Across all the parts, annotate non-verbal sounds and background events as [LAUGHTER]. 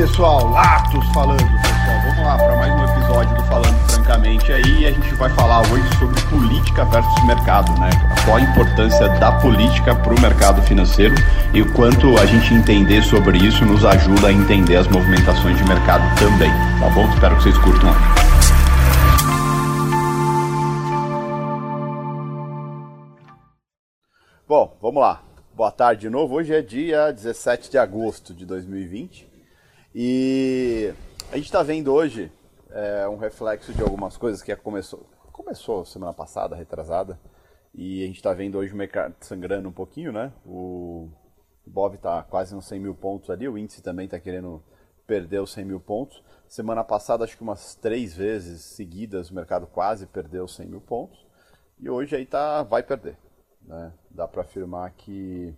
pessoal, Atos falando, pessoal. Vamos lá para mais um episódio do Falando Francamente aí. A gente vai falar hoje sobre política versus mercado, né? Qual a importância da política para o mercado financeiro e o quanto a gente entender sobre isso nos ajuda a entender as movimentações de mercado também, tá bom? Espero que vocês curtam hoje. Bom, vamos lá. Boa tarde de novo. Hoje é dia 17 de agosto de 2020 e a gente está vendo hoje é, um reflexo de algumas coisas que começou, começou semana passada, retrasada, e a gente está vendo hoje o mercado sangrando um pouquinho, né? O Bob está quase nos 100 mil pontos ali, o índice também está querendo perder os 100 mil pontos. Semana passada, acho que umas três vezes seguidas, o mercado quase perdeu os 100 mil pontos. E hoje aí tá, vai perder. Né? Dá para afirmar que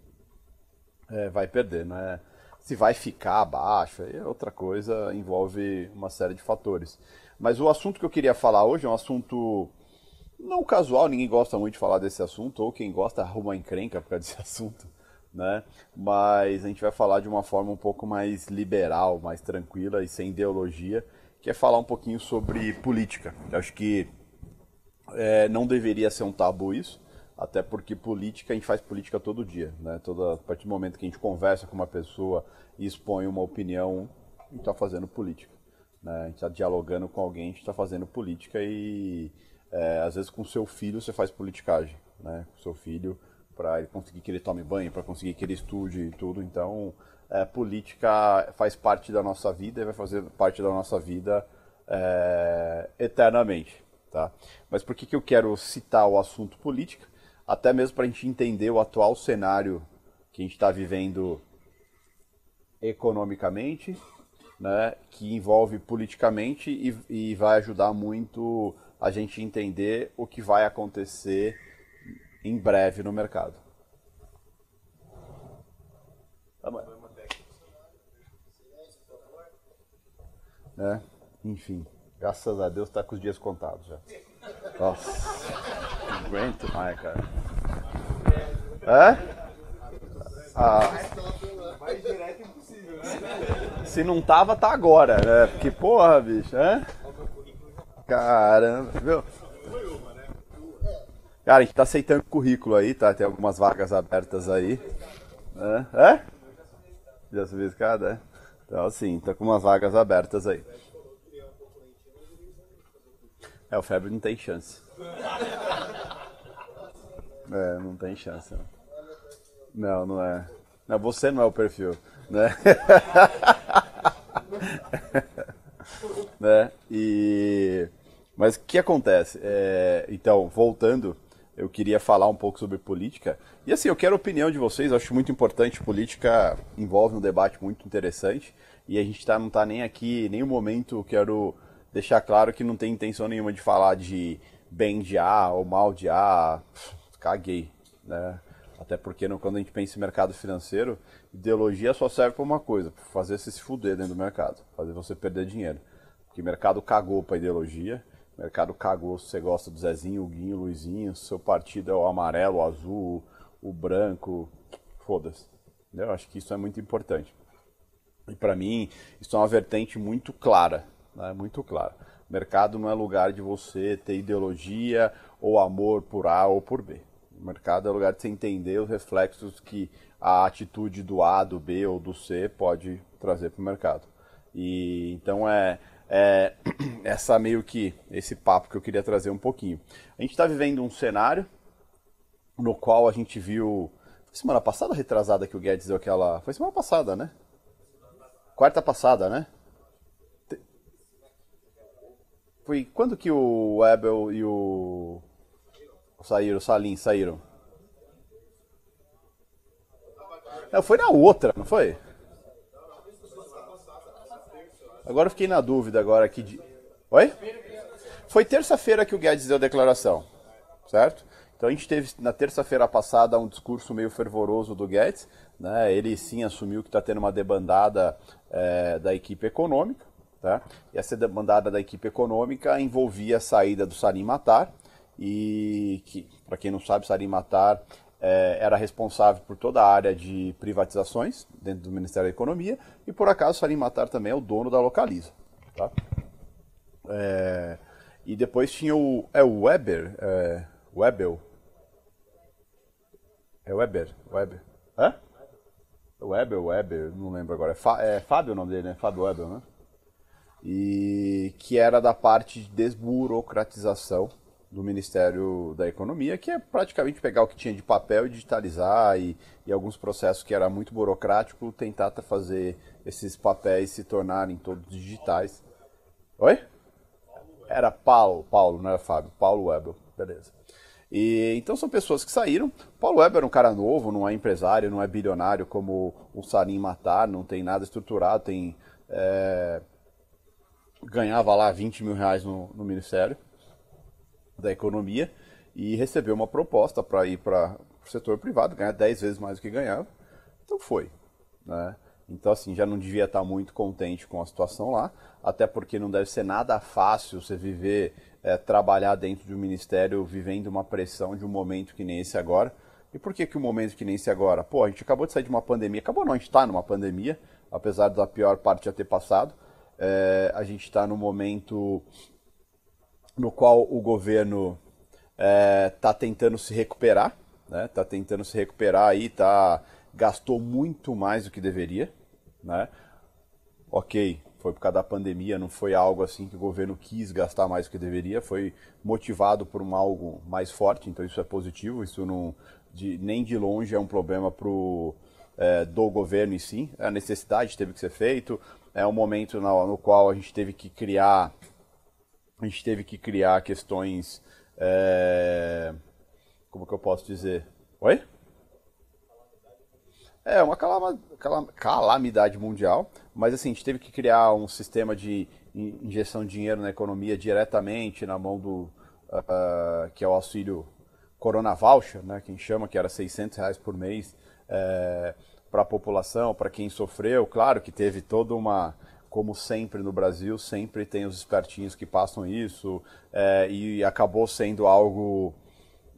é, vai perder. Né? Se vai ficar abaixo, é outra coisa, envolve uma série de fatores. Mas o assunto que eu queria falar hoje é um assunto não casual, ninguém gosta muito de falar desse assunto, ou quem gosta arruma encrenca por causa desse [LAUGHS] assunto, né? Mas a gente vai falar de uma forma um pouco mais liberal, mais tranquila e sem ideologia, que é falar um pouquinho sobre política. Eu acho que é, não deveria ser um tabu isso, até porque política, a gente faz política todo dia, né? Toda, a partir do momento que a gente conversa com uma pessoa e expõe uma opinião, gente está fazendo política. Né? A gente está dialogando com alguém, a gente está fazendo política e é, às vezes com seu filho você faz politicagem, né? Com seu filho para ele conseguir que ele tome banho, para conseguir que ele estude e tudo. Então, é, política faz parte da nossa vida e vai fazer parte da nossa vida é, eternamente, tá? Mas por que, que eu quero citar o assunto política? até mesmo para a gente entender o atual cenário que a gente está vivendo economicamente, né, que envolve politicamente e, e vai ajudar muito a gente entender o que vai acontecer em breve no mercado. É, enfim, graças a Deus está com os dias contados já. Nossa, não aguento mais, cara. É? Ah, se não tava, tá agora, né? Porque, porra, bicho, é? Caramba, viu? Cara, a gente tá aceitando currículo aí, tá? Tem algumas vagas abertas aí. É? é? Já subiu a escada? É? Então, assim, tá com umas vagas abertas aí. É, o Febre não tem chance. É, não tem chance. Não, não, não é. Não, você não é o perfil, né? [LAUGHS] né? E... Mas o que acontece? É... Então, voltando, eu queria falar um pouco sobre política. E assim, eu quero a opinião de vocês, acho muito importante. Política envolve um debate muito interessante. E a gente tá, não está nem aqui, nenhum momento quero deixar claro que não tem intenção nenhuma de falar de bem de A ou mal de A. Caguei, né? Até porque no, quando a gente pensa em mercado financeiro, ideologia só serve para uma coisa, para fazer você se fuder dentro do mercado, fazer você perder dinheiro. Porque o mercado cagou para ideologia, o mercado cagou se você gosta do Zezinho, o Guinho, o Luizinho, seu partido é o amarelo, o azul, o branco, foda-se. Eu acho que isso é muito importante. E para mim, isso é uma vertente muito clara né? muito claro. Mercado não é lugar de você ter ideologia ou amor por A ou por B. O mercado é lugar de você entender os reflexos que a atitude do A, do B ou do C pode trazer para o mercado. E então é, é [CLEARS THROAT] essa meio que esse papo que eu queria trazer um pouquinho. A gente está vivendo um cenário no qual a gente viu semana passada retrasada que o Guedes deu aquela foi semana passada, né? Quarta passada, né? Foi quando que o Webel e o. Saíram, Salim saíram? Não, foi na outra, não foi? Agora eu fiquei na dúvida agora aqui de. Oi? Foi terça-feira que o Guedes deu a declaração, certo? Então a gente teve na terça-feira passada um discurso meio fervoroso do Guedes, né? Ele sim assumiu que está tendo uma debandada é, da equipe econômica, Tá? E essa demandada da equipe econômica envolvia a saída do Sarim Matar, e que, para quem não sabe, Sarim Matar é, era responsável por toda a área de privatizações dentro do Ministério da Economia e por acaso Salim Matar também é o dono da Localiza. Tá? É, e depois tinha o, é o Weber, é, Webel. É Weber, Weber. Hã? Weber, Weber, não lembro agora. É, Fá, é Fábio o nome dele, né? Fábio Weber, né? E que era da parte de desburocratização do Ministério da Economia, que é praticamente pegar o que tinha de papel e digitalizar e, e alguns processos que era muito burocrático, tentar fazer esses papéis se tornarem todos digitais. Oi? Era Paulo, Paulo, não era Fábio, Paulo Weber, beleza. E, então são pessoas que saíram. Paulo Weber é um cara novo, não é empresário, não é bilionário como o Salim Matar, não tem nada estruturado, tem é, ganhava lá 20 mil reais no, no Ministério da Economia e recebeu uma proposta para ir para o setor privado, ganhar 10 vezes mais do que ganhava. Então foi. Né? Então, assim, já não devia estar muito contente com a situação lá, até porque não deve ser nada fácil você viver, é, trabalhar dentro de um ministério vivendo uma pressão de um momento que nem esse agora. E por que, que um momento que nem esse agora? Pô, a gente acabou de sair de uma pandemia, acabou não, a gente está numa pandemia, apesar da pior parte já ter passado. É, a gente está no momento no qual o governo está é, tá tentando se recuperar, né? Está tentando se recuperar aí, tá gastou muito mais do que deveria, né? Ok, foi por causa da pandemia, não foi algo assim que o governo quis gastar mais do que deveria, foi motivado por um algo mais forte, então isso é positivo, isso não de, nem de longe é um problema pro, é, do governo em si, é a necessidade teve que ser feito, é um momento no, no qual a gente teve que criar a gente teve que criar questões. É... Como que eu posso dizer? Oi? É, uma calamidade mundial, mas assim, a gente teve que criar um sistema de injeção de dinheiro na economia diretamente na mão do. Uh, que é o auxílio Corona Voucher, né, que a gente chama, que era 600 reais por mês é, para a população, para quem sofreu. Claro que teve toda uma como sempre no Brasil, sempre tem os espertinhos que passam isso, é, e acabou sendo algo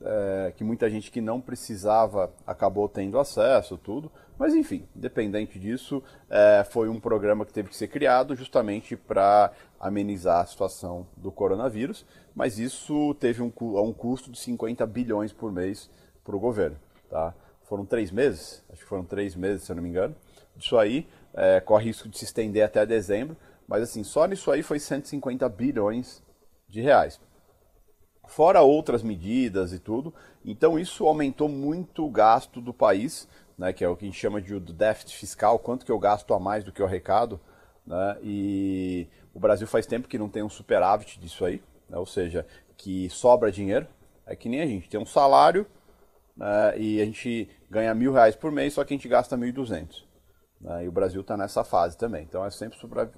é, que muita gente que não precisava acabou tendo acesso, tudo. Mas enfim, independente disso, é, foi um programa que teve que ser criado justamente para amenizar a situação do coronavírus, mas isso teve um, um custo de 50 bilhões por mês para o governo. Tá? Foram três meses, acho que foram três meses, se eu não me engano, disso aí é, corre risco de se estender até dezembro, mas assim, só nisso aí foi 150 bilhões de reais. Fora outras medidas e tudo, então isso aumentou muito o gasto do país, né, que é o que a gente chama de déficit fiscal, quanto que eu gasto a mais do que eu arrecado, né, e o Brasil faz tempo que não tem um superávit disso aí, né, ou seja, que sobra dinheiro, é que nem a gente tem um salário né, e a gente ganha mil reais por mês, só que a gente gasta mil e duzentos. Né? E o Brasil está nessa fase também. Então é sempre sobra,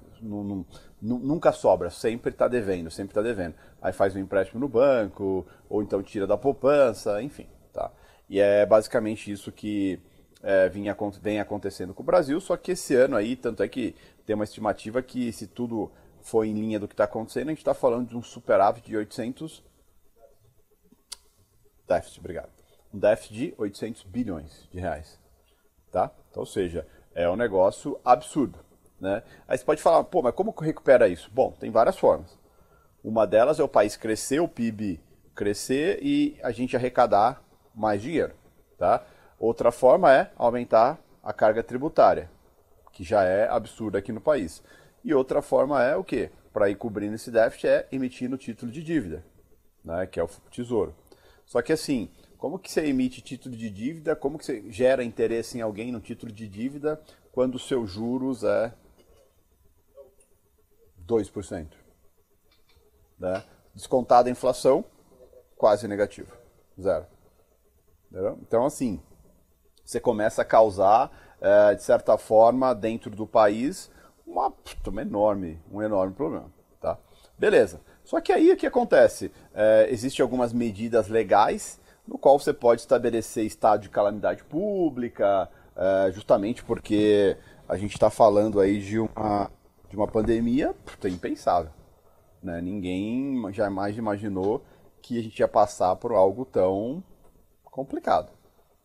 nunca sobra, sempre está devendo, sempre está devendo. Aí faz um empréstimo no banco, ou então tira da poupança, enfim. Tá? E é basicamente isso que é, vinha, vem acontecendo com o Brasil, só que esse ano aí, tanto é que tem uma estimativa que se tudo for em linha do que está acontecendo, a gente está falando de um superávit de 800... Déficit, obrigado. Um déficit de 800 bilhões de reais. Tá? Então, ou seja, é um negócio absurdo. Né? Aí você pode falar, pô, mas como recupera isso? Bom, tem várias formas. Uma delas é o país crescer, o PIB crescer e a gente arrecadar mais dinheiro. Tá? Outra forma é aumentar a carga tributária, que já é absurda aqui no país. E outra forma é o quê? Para ir cobrindo esse déficit é emitindo título de dívida, né? que é o tesouro. Só que assim, como que você emite título de dívida? Como que você gera interesse em alguém no título de dívida quando o seu juros é 2%? Né? Descontada a inflação, quase negativo. Zero. Entendeu? Então, assim, você começa a causar, é, de certa forma, dentro do país, uma, uma enorme, um enorme problema. Tá? Beleza. Só que aí o que acontece? É, Existem algumas medidas legais no qual você pode estabelecer estado de calamidade pública, é, justamente porque a gente está falando aí de uma, de uma pandemia é impensável. Né? Ninguém jamais imaginou que a gente ia passar por algo tão complicado.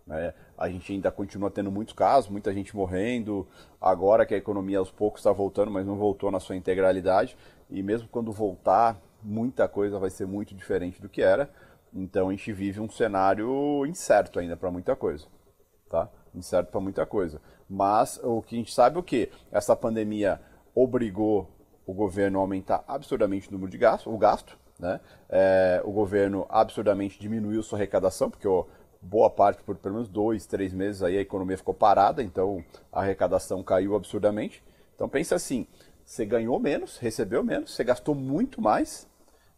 Né? A gente ainda continua tendo muitos casos, muita gente morrendo. Agora que a economia aos poucos está voltando, mas não voltou na sua integralidade. E mesmo quando voltar, muita coisa vai ser muito diferente do que era. Então a gente vive um cenário incerto ainda para muita coisa, tá? Incerto para muita coisa. Mas o que a gente sabe é o que essa pandemia obrigou o governo a aumentar absurdamente o número de gasto, o gasto, né? É, o governo absurdamente diminuiu sua arrecadação, porque boa parte, por pelo menos dois, três meses aí a economia ficou parada, então a arrecadação caiu absurdamente. Então pensa assim, você ganhou menos, recebeu menos, você gastou muito mais,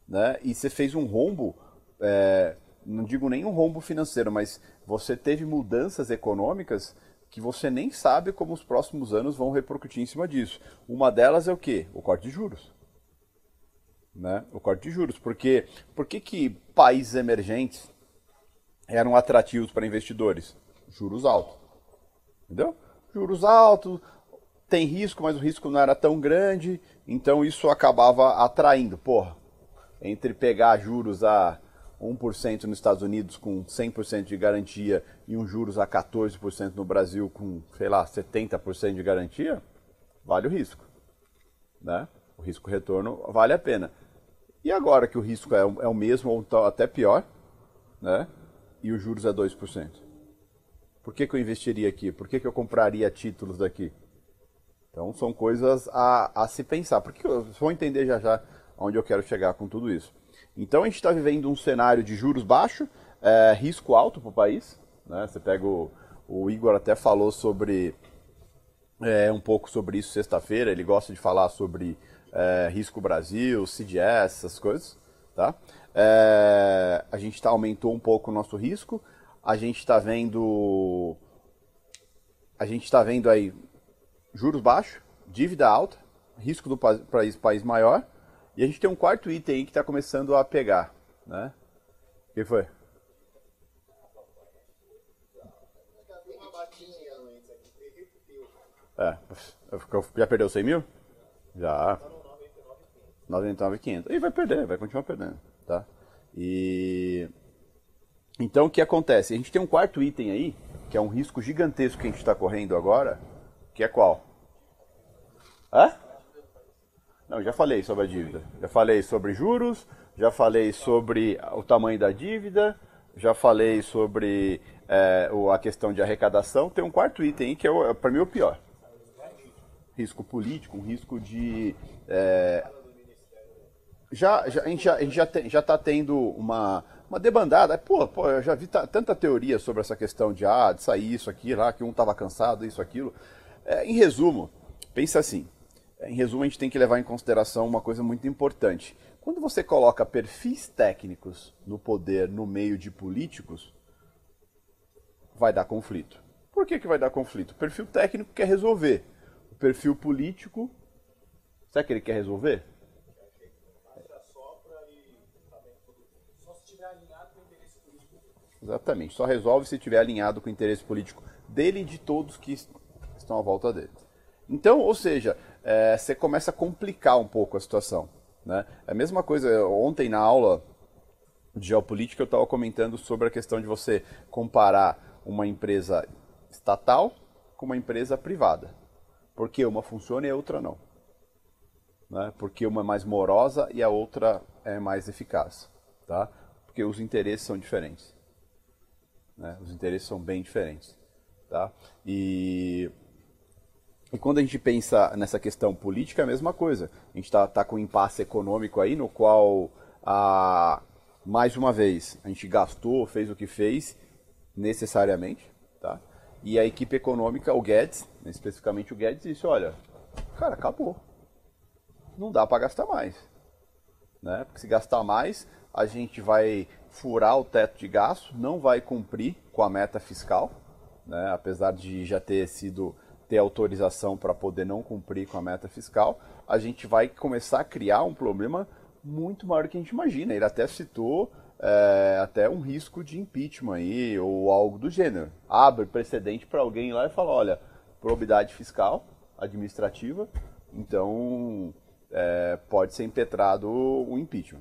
né? E você fez um rombo, é, não digo nem um rombo financeiro, mas você teve mudanças econômicas que você nem sabe como os próximos anos vão repercutir em cima disso. Uma delas é o quê? O corte de juros. Né? O corte de juros. Porque por que, que países emergentes eram atrativos para investidores? Juros altos. Entendeu? Juros altos, tem risco, mas o risco não era tão grande, então isso acabava atraindo. Porra, entre pegar juros a 1% nos Estados Unidos com 100% de garantia e um juros a 14% no Brasil com, sei lá, 70% de garantia, vale o risco. Né? O risco-retorno vale a pena. E agora que o risco é o, é o mesmo ou até pior, né? e os juros é 2%? Por que, que eu investiria aqui? Por que, que eu compraria títulos daqui? Então são coisas a, a se pensar, porque vocês vão entender já já onde eu quero chegar com tudo isso. Então a gente está vivendo um cenário de juros baixos, é, risco alto para o país. Né? Você pega o, o Igor até falou sobre é, um pouco sobre isso sexta-feira. Ele gosta de falar sobre é, risco Brasil, CDS, essas coisas. Tá? É, a gente tá, aumentou um pouco o nosso risco. A gente está vendo a gente está vendo aí juros baixos, dívida alta, risco do país, país maior. E a gente tem um quarto item aí que está começando a pegar. Né? O que foi? É, já perdeu 100 mil? Já. 99,500. E vai perder, vai continuar perdendo, tá? E... Então o que acontece? A gente tem um quarto item aí, que é um risco gigantesco que a gente está correndo agora, que é qual? Hã? Não, já falei sobre a dívida. Já falei sobre juros, já falei sobre o tamanho da dívida, já falei sobre é, a questão de arrecadação. Tem um quarto item que é, para mim, o pior. Risco político, um risco de... É, já, já, a gente já, gente já, já tá tendo uma, uma debandada. Pô, pô, eu já vi tanta teoria sobre essa questão de, ah, de sair isso aqui, lá, que um estava cansado, isso, aquilo. É, em resumo, pensa assim. Em resumo, a gente tem que levar em consideração uma coisa muito importante. Quando você coloca perfis técnicos no poder no meio de políticos, vai dar conflito. Por que, que vai dar conflito? O perfil técnico quer resolver. O perfil político, será que ele quer resolver? Exatamente, só resolve se estiver alinhado com o interesse político dele e de todos que estão à volta dele. Então, ou seja, é, você começa a complicar um pouco a situação. Né? É a mesma coisa, ontem na aula de geopolítica eu estava comentando sobre a questão de você comparar uma empresa estatal com uma empresa privada. Porque uma funciona e a outra não. Né? Porque uma é mais morosa e a outra é mais eficaz. Tá? Porque os interesses são diferentes. Né? Os interesses são bem diferentes. Tá? E e quando a gente pensa nessa questão política, é a mesma coisa. A gente está tá com um impasse econômico aí, no qual, a, mais uma vez, a gente gastou, fez o que fez, necessariamente. Tá? E a equipe econômica, o Guedes, especificamente o Guedes, disse: olha, cara, acabou. Não dá para gastar mais. Né? Porque se gastar mais, a gente vai furar o teto de gasto, não vai cumprir com a meta fiscal, né? apesar de já ter sido ter autorização para poder não cumprir com a meta fiscal, a gente vai começar a criar um problema muito maior do que a gente imagina. Ele até citou é, até um risco de impeachment aí, ou algo do gênero. Abre precedente para alguém lá e falar, olha, probidade fiscal, administrativa, então é, pode ser impetrado o impeachment.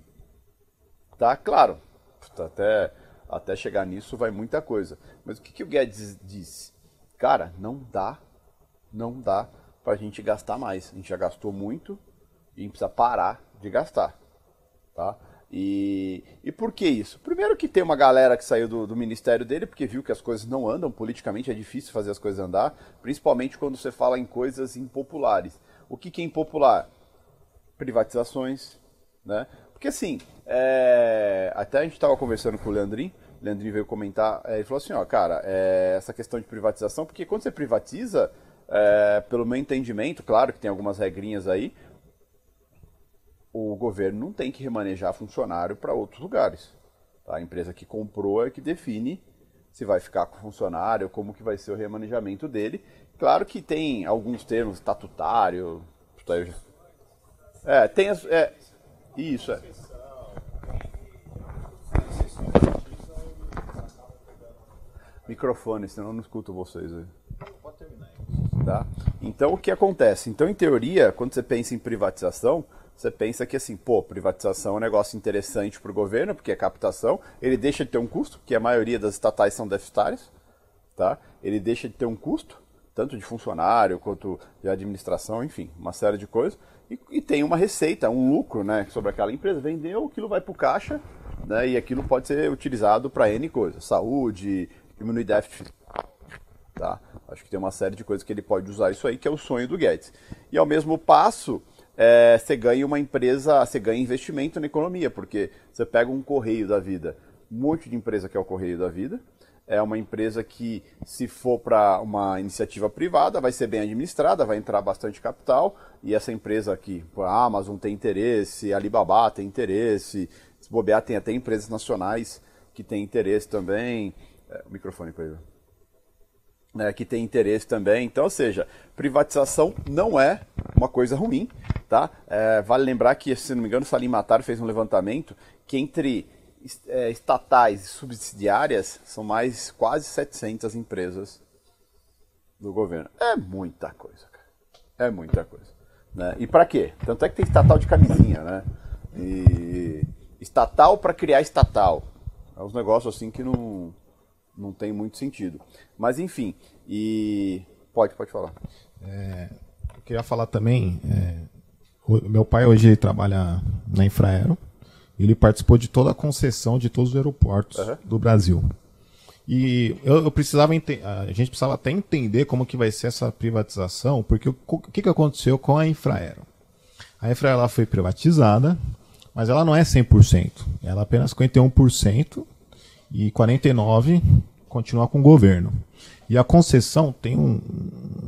Tá claro, tá até Até chegar nisso vai muita coisa. Mas o que, que o Guedes disse? Cara, não dá, não dá para a gente gastar mais. A gente já gastou muito e a gente precisa parar de gastar, tá? E, e por que isso? Primeiro que tem uma galera que saiu do, do, ministério dele porque viu que as coisas não andam, politicamente é difícil fazer as coisas andar, principalmente quando você fala em coisas impopulares. O que, que é impopular? Privatizações, né? Porque assim, é... até a gente estava conversando com o Leandrinho, o Leandrinho veio comentar, é, ele falou assim, ó, cara, é... essa questão de privatização, porque quando você privatiza, é, pelo meu entendimento, claro que tem algumas regrinhas aí, o governo não tem que remanejar funcionário para outros lugares. Tá? A empresa que comprou é que define se vai ficar com o funcionário, como que vai ser o remanejamento dele. Claro que tem alguns termos, estatutário... É, tem as... É, isso, é. Microfone, senão eu não escuto vocês aí. Tá? Então o que acontece? Então, em teoria, quando você pensa em privatização, você pensa que assim, pô, privatização é um negócio interessante para o governo, porque é captação, ele deixa de ter um custo, que a maioria das estatais são deficitárias, tá? Ele deixa de ter um custo, tanto de funcionário quanto de administração, enfim, uma série de coisas, e, e tem uma receita, um lucro, né, sobre aquela empresa. Vendeu, aquilo vai para o caixa, né, e aquilo pode ser utilizado para N coisas, saúde, diminuir déficit Tá? Acho que tem uma série de coisas que ele pode usar isso aí, que é o sonho do Guedes. E ao mesmo passo, é, você ganha uma empresa, você ganha investimento na economia, porque você pega um correio da vida, um monte de empresa que é o correio da vida, é uma empresa que, se for para uma iniciativa privada, vai ser bem administrada, vai entrar bastante capital, e essa empresa aqui, a Amazon tem interesse, a Alibaba tem interesse, se bobear tem até empresas nacionais que têm interesse também. É, o microfone para ele né, que tem interesse também. Então, ou seja, privatização não é uma coisa ruim. Tá? É, vale lembrar que, se não me engano, Salim Matar fez um levantamento que entre é, estatais e subsidiárias são mais quase 700 empresas do governo. É muita coisa, cara. É muita coisa. Né? E para quê? Tanto é que tem estatal de camisinha, né? E estatal para criar estatal. É uns negócios assim que não não tem muito sentido. Mas enfim, e pode, pode falar. É, eu queria falar também, é, o, meu pai hoje trabalha na Infraero, ele participou de toda a concessão de todos os aeroportos uhum. do Brasil. E eu, eu, precisava a gente precisava até entender como que vai ser essa privatização, porque o, o que, que aconteceu com a Infraero? A Infraero ela foi privatizada, mas ela não é 100%, ela é apenas 51% e 49 continuar com o governo. E a concessão tem um,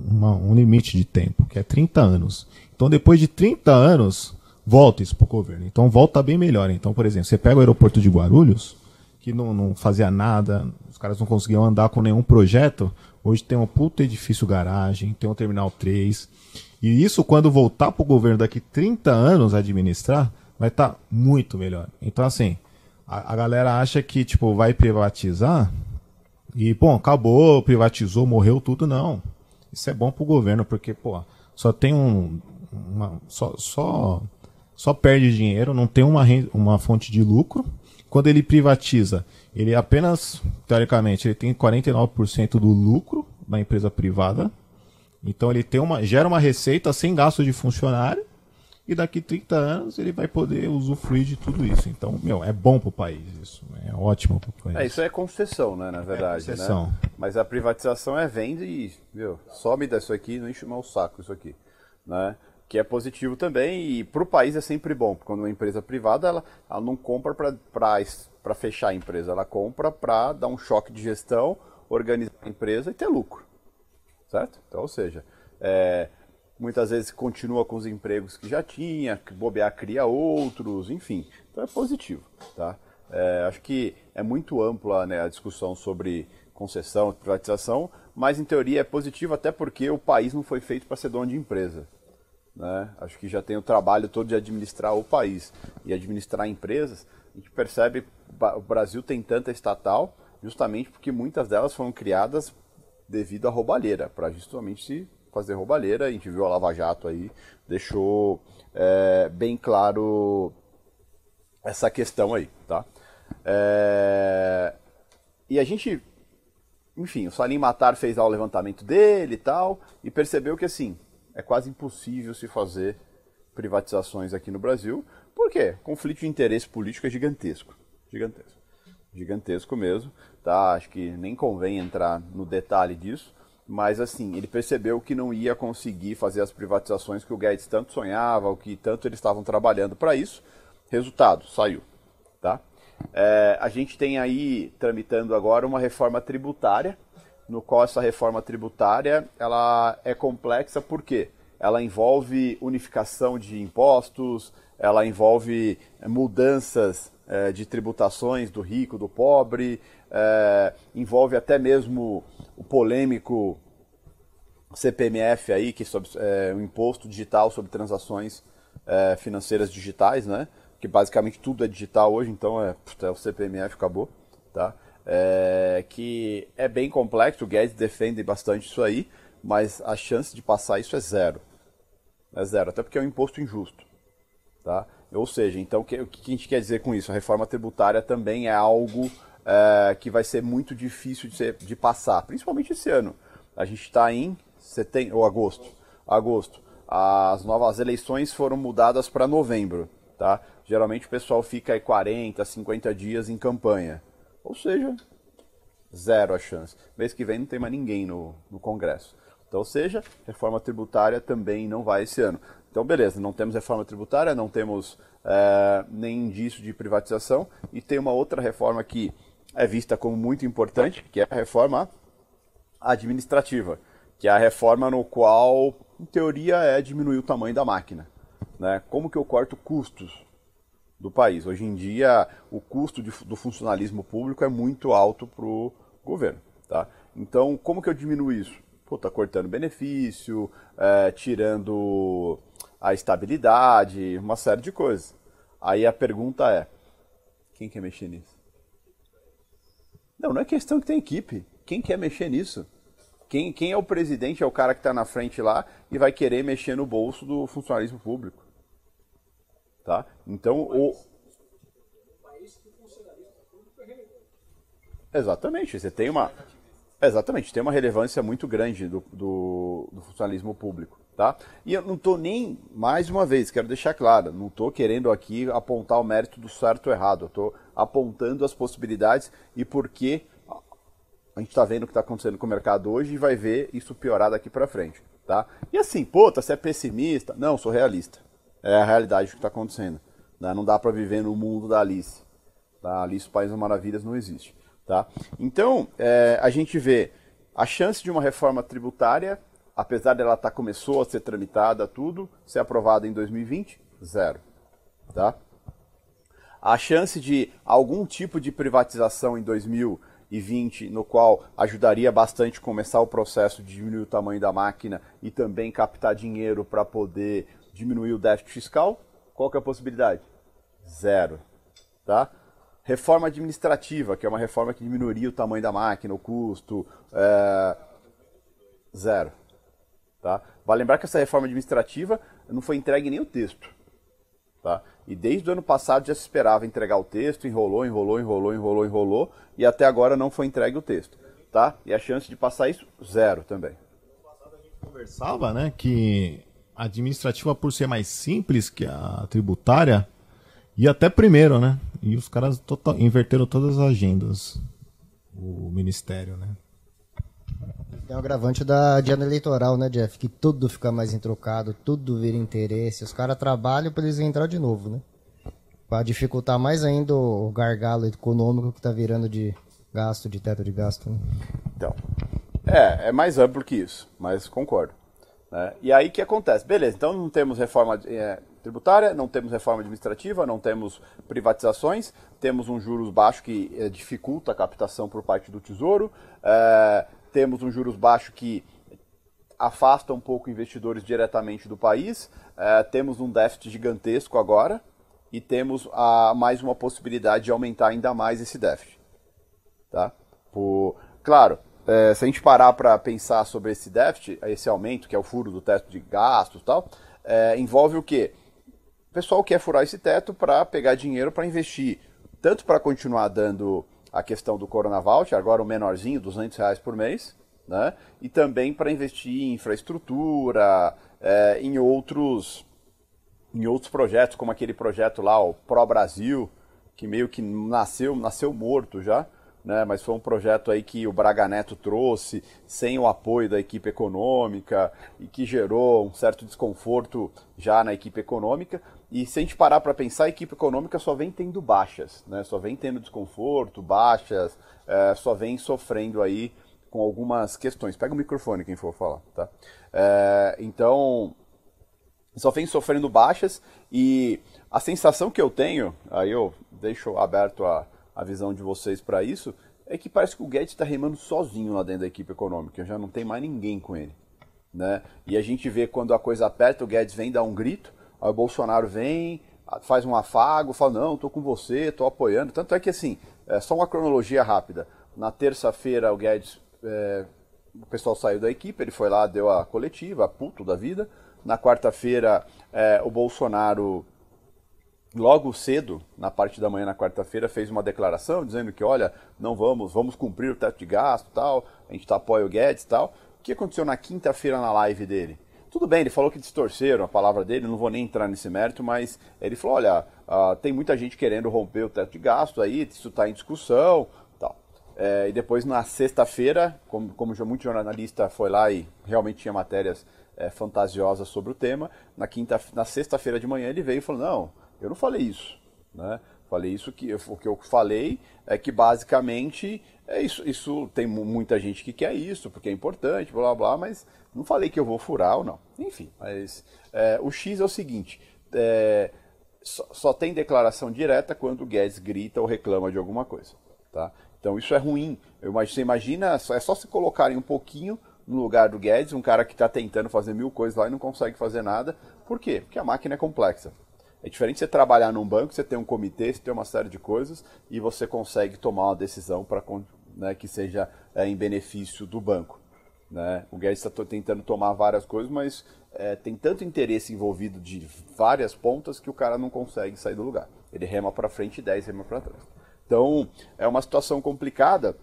uma, um limite de tempo, que é 30 anos. Então, depois de 30 anos, volta isso para o governo. Então, volta bem melhor. Então, por exemplo, você pega o aeroporto de Guarulhos, que não, não fazia nada, os caras não conseguiam andar com nenhum projeto. Hoje tem um puto edifício garagem, tem um terminal 3. E isso, quando voltar para o governo daqui 30 anos administrar, vai estar tá muito melhor. Então, assim, a, a galera acha que, tipo, vai privatizar e, bom, acabou, privatizou, morreu tudo, não. Isso é bom pro governo, porque, pô, só tem um. Uma, só, só, só perde dinheiro, não tem uma, uma fonte de lucro. Quando ele privatiza, ele apenas, teoricamente, ele tem 49% do lucro da empresa privada. Então ele tem uma, gera uma receita sem gasto de funcionário e daqui 30 anos ele vai poder usufruir de tudo isso. Então, meu, é bom para o país isso, né? é ótimo para o país. É, isso é concessão, né, na é verdade, é concessão. Né? Mas a privatização é venda e, meu, some disso aqui, não enche o saco isso aqui, né? Que é positivo também e para o país é sempre bom, porque quando uma empresa privada, ela, ela não compra para fechar a empresa, ela compra para dar um choque de gestão, organizar a empresa e ter lucro, certo? Então, ou seja, é, muitas vezes continua com os empregos que já tinha, bobear cria outros, enfim. Então é positivo, tá? É, acho que é muito ampla né, a discussão sobre concessão, privatização, mas em teoria é positivo até porque o país não foi feito para ser dono de empresa. Né? Acho que já tem o trabalho todo de administrar o país e administrar empresas. A gente percebe que o Brasil tem tanta estatal justamente porque muitas delas foram criadas devido à roubalheira, para justamente se fazer roubalheira, a gente viu a Lava Jato aí, deixou é, bem claro essa questão aí, tá? É, e a gente, enfim, o Salim Matar fez lá o levantamento dele e tal, e percebeu que assim, é quase impossível se fazer privatizações aqui no Brasil. Por quê? Conflito de interesse político é gigantesco. Gigantesco. Gigantesco mesmo. Tá? Acho que nem convém entrar no detalhe disso. Mas assim, ele percebeu que não ia conseguir fazer as privatizações que o Guedes tanto sonhava, o que tanto eles estavam trabalhando para isso. Resultado, saiu. Tá? É, a gente tem aí tramitando agora uma reforma tributária, no qual essa reforma tributária ela é complexa porque ela envolve unificação de impostos, ela envolve mudanças é, de tributações do rico, do pobre, é, envolve até mesmo o polêmico CPMF aí, que é o imposto digital sobre transações é, financeiras digitais, né? Que basicamente tudo é digital hoje, então é, é o CPMF acabou, tá? É, que é bem complexo, o Guedes defende bastante isso aí, mas a chance de passar isso é zero. É zero, até porque é um imposto injusto. Tá? Ou seja, então o que, o que a gente quer dizer com isso? A reforma tributária também é algo é, que vai ser muito difícil de, ser, de passar, principalmente esse ano. A gente está em setembro, ou agosto. Agosto. As novas eleições foram mudadas para novembro. Tá? Geralmente o pessoal fica aí 40, 50 dias em campanha. Ou seja, zero a chance. Mês que vem não tem mais ninguém no, no Congresso. Então, ou seja, reforma tributária também não vai esse ano. Então, beleza, não temos reforma tributária, não temos é, nem indício de privatização, e tem uma outra reforma que é vista como muito importante, que é a reforma administrativa, que é a reforma no qual, em teoria, é diminuir o tamanho da máquina. Né? Como que eu corto custos do país? Hoje em dia, o custo de, do funcionalismo público é muito alto para o governo. Tá? Então, como que eu diminuo isso? Pô, tá cortando benefício, é, tirando a estabilidade, uma série de coisas. Aí a pergunta é: quem quer mexer nisso? Não, não é questão que tem equipe. Quem quer mexer nisso? Quem, quem é o presidente, é o cara que está na frente lá e vai querer mexer no bolso do funcionalismo público. Tá? Então, o. Exatamente, você tem uma. Exatamente, tem uma relevância muito grande do, do, do funcionalismo público. Tá? E eu não estou nem, mais uma vez, quero deixar claro, não estou querendo aqui apontar o mérito do certo ou errado, estou apontando as possibilidades e por que a gente está vendo o que está acontecendo com o mercado hoje e vai ver isso piorar daqui para frente. Tá? E assim, puta, você é pessimista? Não, sou realista. É a realidade do que está acontecendo. Né? Não dá para viver no mundo da Alice. Tá? Alice, o País das Maravilhas, não existe. Tá? Então, é, a gente vê a chance de uma reforma tributária apesar dela tá, começou a ser tramitada, tudo, ser aprovada em 2020, zero. Tá? A chance de algum tipo de privatização em 2020, no qual ajudaria bastante começar o processo de diminuir o tamanho da máquina e também captar dinheiro para poder diminuir o déficit fiscal, qual que é a possibilidade? Zero. Tá? Reforma administrativa, que é uma reforma que diminuiria o tamanho da máquina, o custo, é... zero. Tá? Vale lembrar que essa reforma administrativa não foi entregue nem o texto. Tá? E desde o ano passado já se esperava entregar o texto, enrolou, enrolou, enrolou, enrolou, enrolou, e até agora não foi entregue o texto. Tá? E a chance de passar isso, zero também. A gente conversava né, que a administrativa, por ser mais simples que a tributária, ia até primeiro, né? E os caras total, inverteram todas as agendas, o ministério, né? Tem o agravante da diana eleitoral, né, Jeff? Que tudo fica mais entrocado, tudo vira interesse. Os caras trabalham para eles entrar de novo, né? Para dificultar mais ainda o gargalo econômico que tá virando de gasto, de teto de gasto. Né? Então, é, é mais amplo que isso, mas concordo. Né? E aí o que acontece? Beleza, então não temos reforma é, tributária, não temos reforma administrativa, não temos privatizações, temos um juros baixo que é, dificulta a captação por parte do Tesouro. É, temos um juros baixo que afasta um pouco investidores diretamente do país, é, temos um déficit gigantesco agora e temos a, mais uma possibilidade de aumentar ainda mais esse déficit. Tá? Por, claro, é, se a gente parar para pensar sobre esse déficit, esse aumento, que é o furo do teto de gastos e tal, é, envolve o quê? O pessoal quer furar esse teto para pegar dinheiro para investir, tanto para continuar dando a questão do Corona Voucher, agora o menorzinho, 200 reais por mês, né? e também para investir em infraestrutura, é, em, outros, em outros projetos, como aquele projeto lá, o Pro Brasil, que meio que nasceu, nasceu morto já, né? mas foi um projeto aí que o Braga Neto trouxe, sem o apoio da equipe econômica, e que gerou um certo desconforto já na equipe econômica. E se a gente parar para pensar, a equipe econômica só vem tendo baixas, né? só vem tendo desconforto, baixas, é, só vem sofrendo aí com algumas questões. Pega o microfone quem for falar, tá? É, então, só vem sofrendo baixas e a sensação que eu tenho, aí eu deixo aberto a, a visão de vocês para isso, é que parece que o Guedes está remando sozinho lá dentro da equipe econômica, já não tem mais ninguém com ele. Né? E a gente vê quando a coisa aperta, o Guedes vem dar um grito, aí o Bolsonaro vem, faz um afago, fala, não, estou com você, estou apoiando. Tanto é que assim, é só uma cronologia rápida. Na terça-feira o Guedes é, o pessoal saiu da equipe, ele foi lá, deu a coletiva, puto da vida. Na quarta-feira, é, o Bolsonaro, logo cedo, na parte da manhã, na quarta-feira, fez uma declaração dizendo que, olha, não vamos, vamos cumprir o teto de gasto tal, a gente tá apoia o Guedes tal. O que aconteceu na quinta-feira na live dele? Tudo bem, ele falou que distorceram a palavra dele, não vou nem entrar nesse mérito, mas ele falou, olha, uh, tem muita gente querendo romper o teto de gasto aí, isso está em discussão, é, e depois na sexta-feira, como, como muito jornalista foi lá e realmente tinha matérias é, fantasiosas sobre o tema, na quinta, na sexta-feira de manhã ele veio e falou: não, eu não falei isso, né? Falei isso que o que eu falei é que basicamente é isso, isso tem muita gente que quer isso porque é importante, blá blá, mas não falei que eu vou furar ou não. Enfim, mas é, o X é o seguinte. É, só, só, tem declaração direta quando o Guedes grita ou reclama de alguma coisa. Tá? Então isso é ruim. Eu, você imagina, é só se colocarem um pouquinho no lugar do Guedes, um cara que está tentando fazer mil coisas lá e não consegue fazer nada. Por quê? Porque a máquina é complexa. É diferente você trabalhar num banco, você tem um comitê, você tem uma série de coisas e você consegue tomar uma decisão para né, que seja é, em benefício do banco. Né? O Guedes está tentando tomar várias coisas, mas é, tem tanto interesse envolvido de várias pontas que o cara não consegue sair do lugar. Ele rema para frente e 10 rema para trás. Então, é uma situação complicada.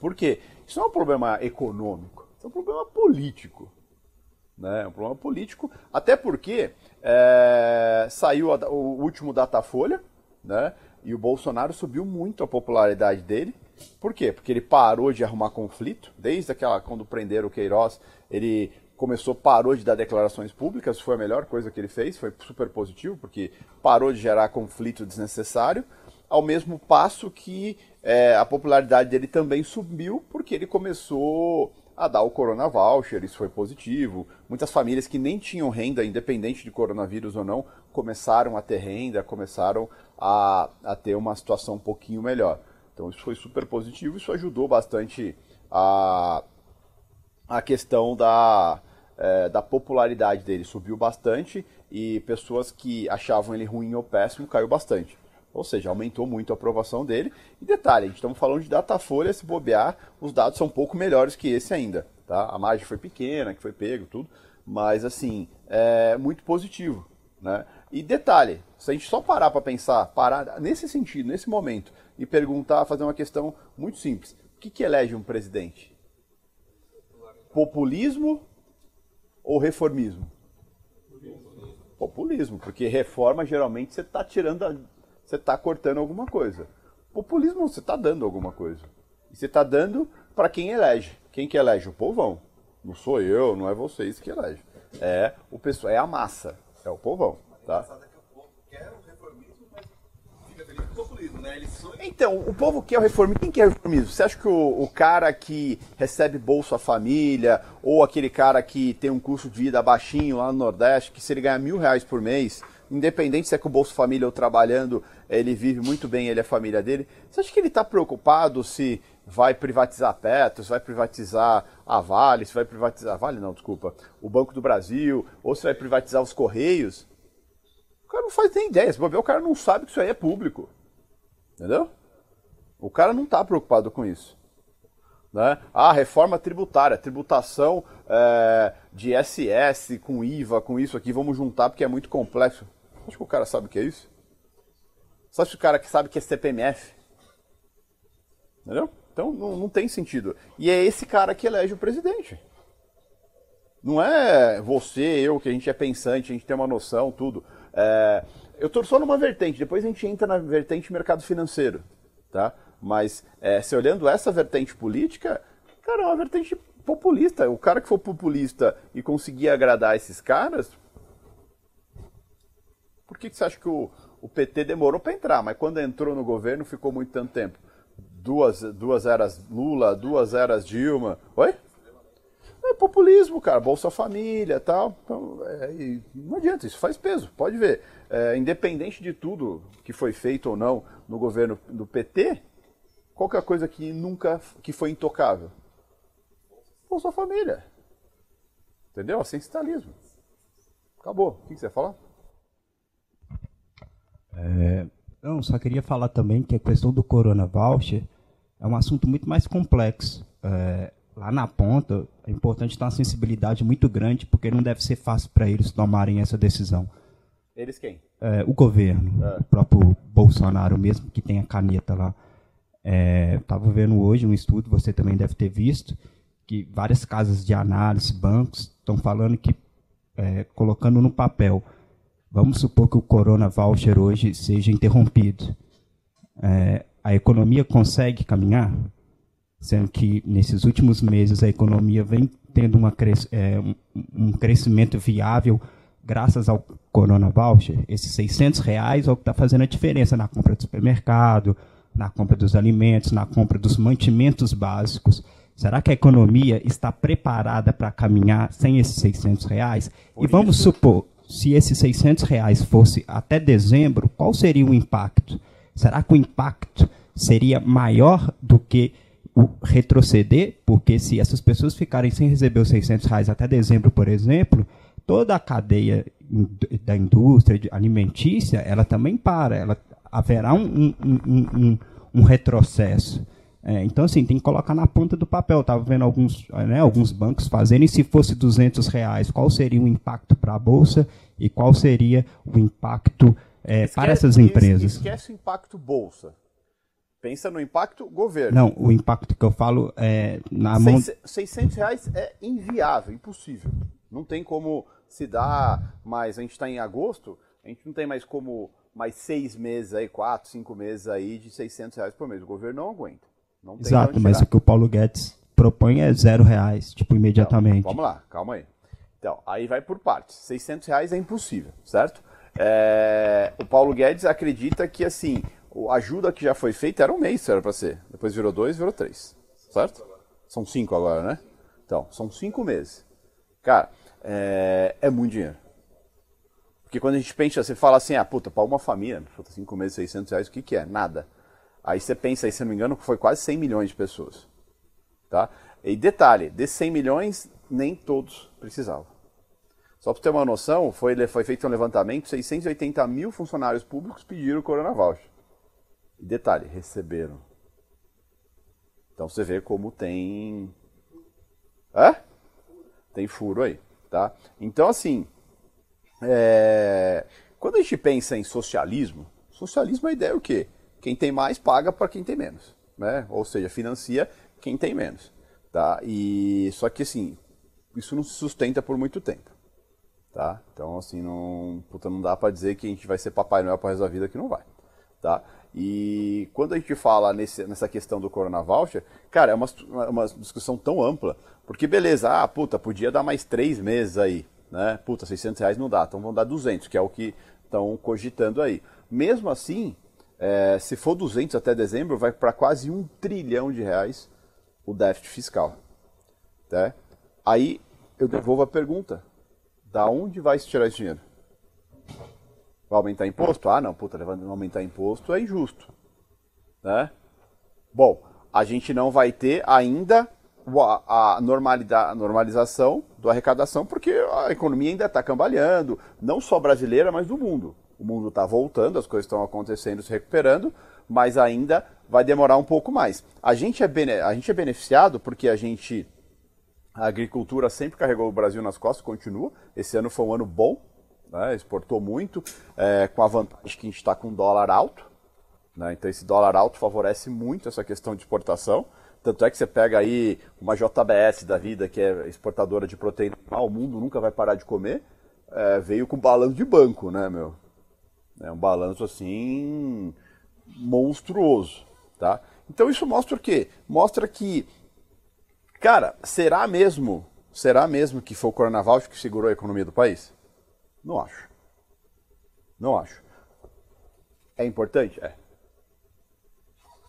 Por quê? Isso não é um problema econômico, isso é um problema político. Né? É um problema político, até porque é, saiu a, o último Datafolha, né? e o Bolsonaro subiu muito a popularidade dele. Por quê? Porque ele parou de arrumar conflito, desde aquela quando prenderam o Queiroz, ele começou, parou de dar declarações públicas, foi a melhor coisa que ele fez, foi super positivo, porque parou de gerar conflito desnecessário ao mesmo passo que é, a popularidade dele também subiu porque ele começou a dar o Corona Voucher, isso foi positivo. Muitas famílias que nem tinham renda, independente de coronavírus ou não, começaram a ter renda, começaram a, a ter uma situação um pouquinho melhor. Então isso foi super positivo, isso ajudou bastante a, a questão da, é, da popularidade dele, subiu bastante e pessoas que achavam ele ruim ou péssimo caiu bastante. Ou seja, aumentou muito a aprovação dele. E detalhe, a gente estamos falando de Datafolha, se bobear, os dados são um pouco melhores que esse ainda. Tá? A margem foi pequena, que foi pego, tudo. Mas, assim, é muito positivo. Né? E detalhe, se a gente só parar para pensar, parar nesse sentido, nesse momento, e perguntar, fazer uma questão muito simples. O que, que elege um presidente? Populismo ou reformismo? Populismo, porque reforma geralmente você está tirando você está cortando alguma coisa. Populismo, você está dando alguma coisa. E você está dando para quem elege. Quem que elege? O povão. Não sou eu, não é vocês que elege. É o pessoal, é a massa, é o povão, tá? Então, o povo quer o reformismo. Quem quer o reformismo? Você acha que o, o, cara que recebe Bolsa Família, ou aquele cara que tem um custo de vida baixinho lá no Nordeste, que se ele ganhar mil reais por mês, independente se é com o Bolsa Família ou trabalhando, ele vive muito bem, ele é a família dele. Você acha que ele está preocupado se vai privatizar Petros, vai privatizar a Vale, se vai privatizar Vale, não, desculpa, o Banco do Brasil, ou se vai privatizar os Correios? O cara não faz nem ideia. Se o cara não sabe que isso aí é público. Entendeu? O cara não está preocupado com isso. Né? Ah, reforma tributária, tributação é, de SS com IVA, com isso aqui, vamos juntar porque é muito complexo. Acho que o cara sabe o que é isso? Só se o cara que sabe que é CPMF? Entendeu? Então não, não tem sentido. E é esse cara que elege o presidente. Não é você, eu, que a gente é pensante, a gente tem uma noção, tudo. É, eu estou só numa vertente, depois a gente entra na vertente mercado financeiro, tá? Mas é, se olhando essa vertente política, cara, é uma vertente populista. O cara que for populista e conseguir agradar esses caras, por que, que você acha que o, o PT demorou para entrar, mas quando entrou no governo ficou muito tanto tempo? Duas, duas eras Lula, duas eras Dilma. Oi? É populismo, cara. Bolsa Família tal. Então, é, não adianta, isso faz peso. Pode ver. É, independente de tudo que foi feito ou não no governo do PT, qual é coisa que nunca que foi intocável? Bolsa Família. Entendeu? Assistencialismo. Acabou. O que você ia falar? É, não, só queria falar também que a questão do Corona Voucher é um assunto muito mais complexo. É, lá na ponta, é importante ter uma sensibilidade muito grande, porque não deve ser fácil para eles tomarem essa decisão. Eles quem? É, o governo, é. o próprio Bolsonaro mesmo, que tem a caneta lá. Estava é, vendo hoje um estudo, você também deve ter visto, que várias casas de análise, bancos, estão falando que, é, colocando no papel, vamos supor que o Corona Voucher hoje seja interrompido. É, a economia consegue caminhar? sendo que nesses últimos meses a economia vem tendo uma é, um, um, crescimento viável graças ao Corona Voucher. Esses 600 reais é o que está fazendo a diferença na compra do supermercado, na compra dos alimentos, na compra dos mantimentos básicos. Será que a economia está preparada para caminhar sem esses 600 reais? Por e vamos isso. supor, se esses 600 reais fosse até dezembro, qual seria o impacto? Será que o impacto seria maior do que o retroceder, porque se essas pessoas ficarem sem receber os 600 reais até dezembro, por exemplo, toda a cadeia da indústria alimentícia, ela também para, ela haverá um, um, um, um retrocesso. É, então, assim, tem que colocar na ponta do papel. Estava vendo alguns, né, alguns bancos fazendo, e se fosse 200 reais, qual seria o impacto para a Bolsa e qual seria o impacto é, para essas empresas? Esquece o impacto Bolsa. Pensa no impacto governo. Não, o impacto que eu falo é na mão. 600 reais é inviável, impossível. Não tem como se dar mais. A gente está em agosto, a gente não tem mais como mais seis meses aí, quatro, cinco meses aí de 600 reais por mês. O governo não aguenta. Não Exato, mas o que o Paulo Guedes propõe é zero reais, tipo, imediatamente. Então, vamos lá, calma aí. Então, aí vai por partes. 600 reais é impossível, certo? É... o Paulo Guedes acredita que, assim, a ajuda que já foi feita era um mês, era para ser. Depois virou dois, virou três. Certo? São cinco agora, né? Então, são cinco meses. Cara, é, é muito dinheiro. Porque quando a gente pensa, você fala assim, ah, puta, para uma família, puta, cinco meses, 600 reais, o que que é? nada. Aí você pensa, aí, se não me engano, foi quase 100 milhões de pessoas. Tá? E detalhe, desses 100 milhões, nem todos precisavam. Só para ter uma noção, foi, foi feito um levantamento, 680 mil funcionários públicos pediram o Corona Voucher. E detalhe, receberam. Então você vê como tem. Hã? Tem furo aí, tá? Então, assim. É... Quando a gente pensa em socialismo, socialismo a ideia é o quê? Quem tem mais paga para quem tem menos. Né? Ou seja, financia quem tem menos. Tá? E só que assim, isso não se sustenta por muito tempo. Tá? Então assim, não, puta, não dá para dizer que a gente vai ser Papai Noel para resto da vida que não vai. Tá? E quando a gente fala nesse, nessa questão do Corona Voucher, cara, é uma, uma discussão tão ampla, porque beleza, ah, puta, podia dar mais três meses aí, né? Puta, 600 reais não dá, então vão dar 200, que é o que estão cogitando aí. Mesmo assim, é, se for 200 até dezembro, vai para quase um trilhão de reais o déficit fiscal. Tá? Aí eu devolvo a pergunta: da onde vai se tirar esse dinheiro? Vai aumentar imposto? Ah, não, puta, aumentar imposto é injusto. Né? Bom, a gente não vai ter ainda a, a normalização da arrecadação, porque a economia ainda está cambaleando, não só brasileira, mas do mundo. O mundo está voltando, as coisas estão acontecendo, se recuperando, mas ainda vai demorar um pouco mais. A gente é, bene, a gente é beneficiado porque a gente. A agricultura sempre carregou o Brasil nas costas, continua. Esse ano foi um ano bom né, exportou muito, é, com a vantagem que a gente está com dólar alto, Né? Então esse dólar alto favorece muito essa questão de exportação. Tanto é que você pega aí uma JBS da vida, que é exportadora de proteína, o mundo nunca vai parar de comer, é, veio com balanço de banco, né, meu? É um balanço assim monstruoso, tá? Então isso mostra o quê? Mostra que, cara, será mesmo, será mesmo que foi o Carnaval que segurou a economia do país? Não acho. Não acho. É importante? É.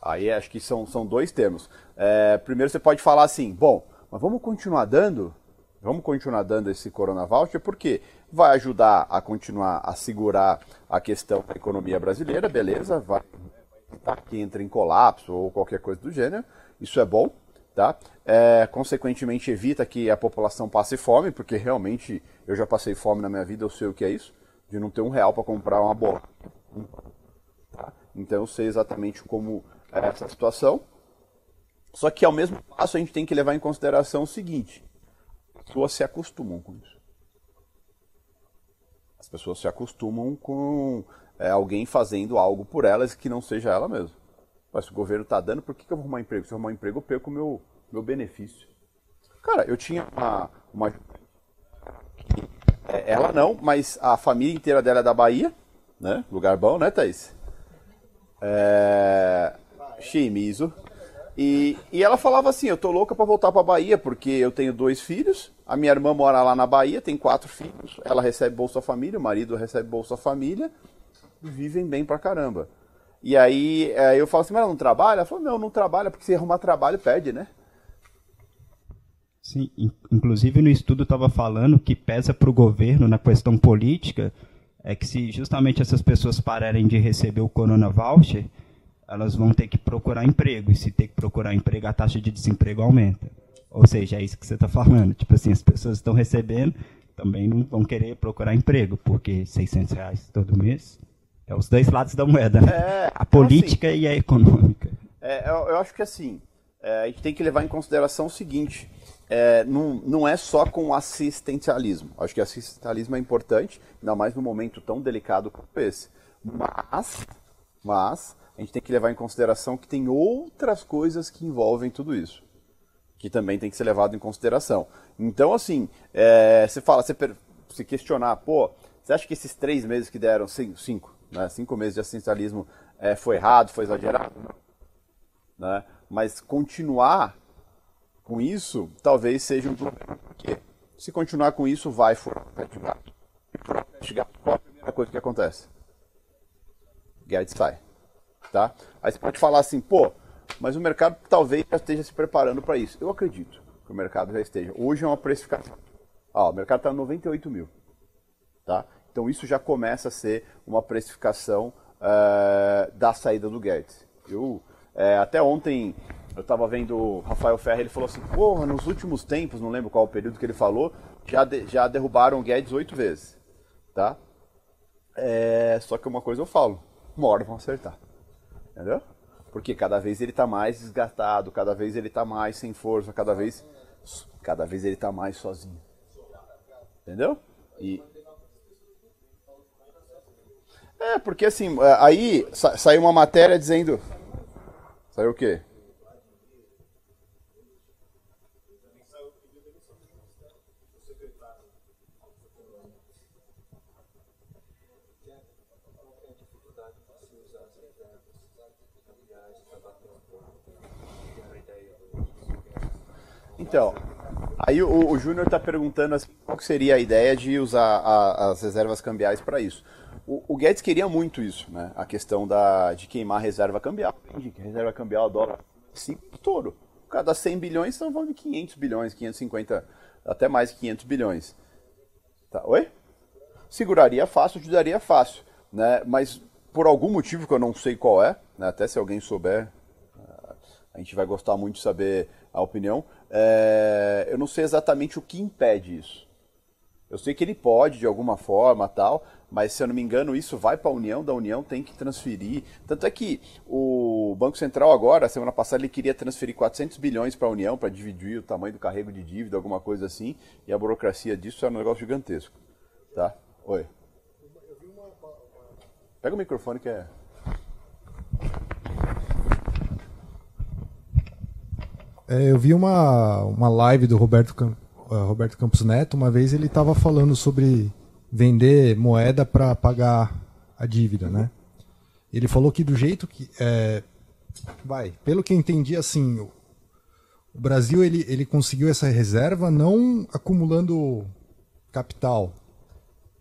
Aí acho que são, são dois termos. É, primeiro você pode falar assim, bom, mas vamos continuar dando? Vamos continuar dando esse Corona Voucher porque vai ajudar a continuar a segurar a questão da economia brasileira, beleza? Vai evitar que entre em colapso ou qualquer coisa do gênero. Isso é bom, tá? É, consequentemente evita que a população passe fome, porque realmente eu já passei fome na minha vida, eu sei o que é isso, de não ter um real para comprar uma bola. Tá? Então eu sei exatamente como é essa situação. Só que ao mesmo passo a gente tem que levar em consideração o seguinte: pessoas se acostumam com isso. As pessoas se acostumam com é, alguém fazendo algo por elas que não seja ela mesma. Mas se o governo está dando, por que, que eu vou arrumar emprego? Se eu arrumar emprego, eu perco o meu, meu benefício. Cara, eu tinha uma. uma é, ela não, mas a família inteira dela é da Bahia, né? Lugar bom, né, Thaís? É... E, e ela falava assim: Eu tô louca para voltar para Bahia porque eu tenho dois filhos. A minha irmã mora lá na Bahia, tem quatro filhos. Ela recebe Bolsa Família, o marido recebe Bolsa Família. Vivem bem pra caramba. E aí é, eu falo assim: Mas ela não trabalha? Ela falou: Não, não trabalha porque se arrumar trabalho perde, né? Sim, inclusive no estudo estava falando que pesa para o governo na questão política é que se justamente essas pessoas pararem de receber o Corona Voucher, elas vão ter que procurar emprego. E se ter que procurar emprego, a taxa de desemprego aumenta. Ou seja, é isso que você está falando. Tipo assim, as pessoas estão recebendo, também não vão querer procurar emprego, porque 600 reais todo mês é os dois lados da moeda. Né? É, a política assim, e a econômica. É, eu, eu, acho que assim, é, a gente tem que levar em consideração o seguinte. É, não, não é só com assistencialismo. Acho que assistencialismo é importante, ainda mais num momento tão delicado como esse. Mas, mas a gente tem que levar em consideração que tem outras coisas que envolvem tudo isso, que também tem que ser levado em consideração. Então, assim, é, você fala, você se questionar, pô, você acha que esses três meses que deram, cinco, cinco, né, cinco meses de assistencialismo é, foi errado, foi exagerado? Né? Mas continuar com isso talvez seja um problema, porque se continuar com isso, vai furar o gato. O gato, qual a primeira coisa que acontece? Guedes sai tá? Aí você pode falar assim, pô, mas o mercado talvez já esteja se preparando para isso. Eu acredito que o mercado já esteja. Hoje é uma precificação. O mercado está 98 mil, tá? Então isso já começa a ser uma precificação é, da saída do Guedes. Eu, é, até ontem eu estava vendo o Rafael Ferreira, ele falou assim, porra, nos últimos tempos, não lembro qual o período que ele falou, já, de, já derrubaram o Guedes oito vezes, tá? É, só que uma coisa eu falo, uma hora vão acertar. Entendeu? Porque cada vez ele está mais desgastado, cada vez ele está mais sem força, cada vez, cada vez ele está mais sozinho. Entendeu? E é, porque assim, é, aí saiu uma matéria dizendo. Saiu o quê? Então, aí o, o Júnior está perguntando assim, qual seria a ideia de usar a, as reservas cambiais para isso. O, o, Guedes queria muito isso, né? A questão da, de queimar a reserva cambial. Reserva cambial, dólar, sim, touro. Cada 100 bilhões estão falando de 500 bilhões, 550, até mais 500 bilhões. Tá, oi? Seguraria fácil, ajudaria fácil, né? Mas por algum motivo que eu não sei qual é, né? até se alguém souber, a gente vai gostar muito de saber a opinião. É, eu não sei exatamente o que impede isso. Eu sei que ele pode de alguma forma tal, mas se eu não me engano isso vai para a União, da União tem que transferir. Tanto é que o Banco Central agora, semana passada, ele queria transferir 400 bilhões para a União para dividir o tamanho do carrego de dívida, alguma coisa assim, e a burocracia disso é um negócio gigantesco. Tá? Oi. Pega o microfone que é. Eu vi uma, uma live do Roberto, uh, Roberto Campos Neto, uma vez ele estava falando sobre vender moeda para pagar a dívida, né? Ele falou que do jeito que. É, vai, pelo que eu entendi, assim, o, o Brasil ele, ele conseguiu essa reserva não acumulando capital.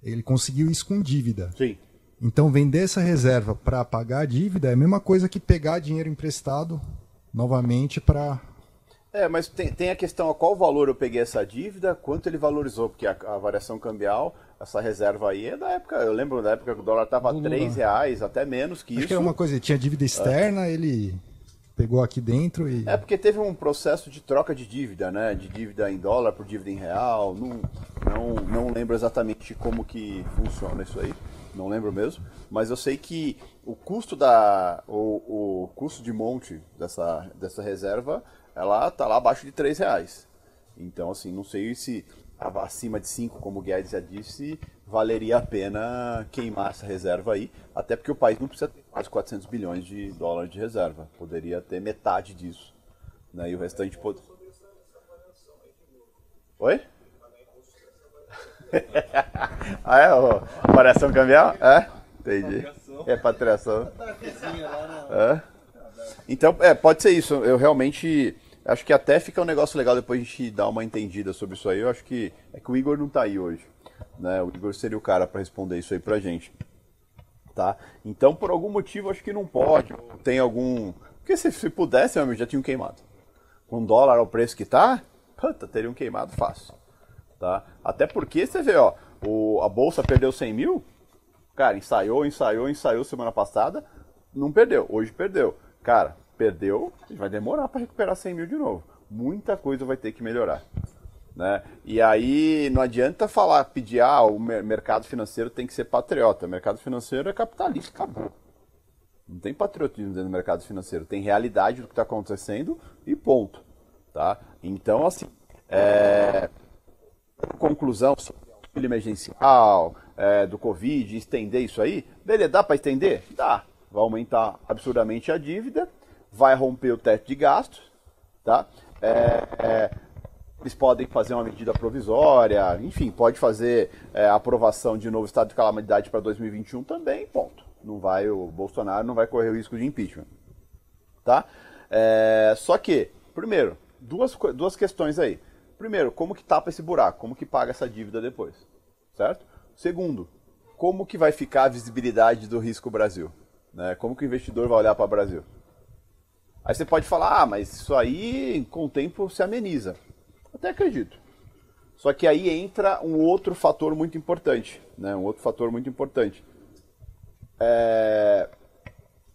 Ele conseguiu isso com dívida. Sim. Então, vender essa reserva para pagar a dívida é a mesma coisa que pegar dinheiro emprestado novamente para. É, mas tem, tem a questão a qual valor eu peguei essa dívida, quanto ele valorizou, porque a, a variação cambial, essa reserva aí é da época, eu lembro da época que o dólar estava a 3 reais, até menos que Acho isso. que é uma coisa, tinha dívida externa, ele pegou aqui dentro e. É porque teve um processo de troca de dívida, né? De dívida em dólar por dívida em real. Não, não, não lembro exatamente como que funciona isso aí. Não lembro mesmo. Mas eu sei que o custo da. O, o custo de monte dessa, dessa reserva, ela tá lá abaixo de 3 reais. Então, assim, não sei se acima de 5, como o Guedes já disse, valeria a pena queimar essa reserva aí, até porque o país não precisa ter quase 400 bilhões de dólares de reserva, poderia ter metade disso, né? E o restante pode... Oi? [LAUGHS] ah, é? Ó, variação cambial? É? Entendi. É patriação. É. Então, é, pode ser isso. Eu realmente acho que até fica um negócio legal depois a gente dar uma entendida sobre isso aí. Eu acho que é que o Igor não tá aí hoje. Né? O Igor seria o cara para responder isso aí pra gente. Tá? Então, por algum motivo, acho que não pode. Tem algum. Porque se, se pudesse, meu amigo, já tinham queimado. Com dólar ao preço que tá, puta, teriam queimado fácil. Tá? Até porque você vê, ó, o, a bolsa perdeu 100 mil, cara, ensaiou, ensaiou, ensaiou semana passada, não perdeu, hoje perdeu. Cara, perdeu, vai demorar para recuperar 100 mil de novo. Muita coisa vai ter que melhorar. Né? E aí não adianta falar, pedir, ah, o mercado financeiro tem que ser patriota. O mercado financeiro é capitalista, acabou. Não tem patriotismo dentro do mercado financeiro, tem realidade do que está acontecendo e ponto. Tá? Então, assim, é... conclusão sobre o emergencial, é, do Covid, estender isso aí, beleza, dá para estender? Dá. Vai aumentar absurdamente a dívida, vai romper o teto de gastos, tá? É, é, eles podem fazer uma medida provisória, enfim, pode fazer é, aprovação de novo estado de calamidade para 2021 também, ponto. Não vai, o Bolsonaro não vai correr o risco de impeachment. Tá? É, só que, primeiro, duas, duas questões aí. Primeiro, como que tapa esse buraco? Como que paga essa dívida depois? Certo? Segundo, como que vai ficar a visibilidade do risco Brasil? Né? Como que o investidor vai olhar para o Brasil? Aí você pode falar, ah, mas isso aí com o tempo se ameniza. Até acredito. Só que aí entra um outro fator muito importante, né? Um outro fator muito importante. É...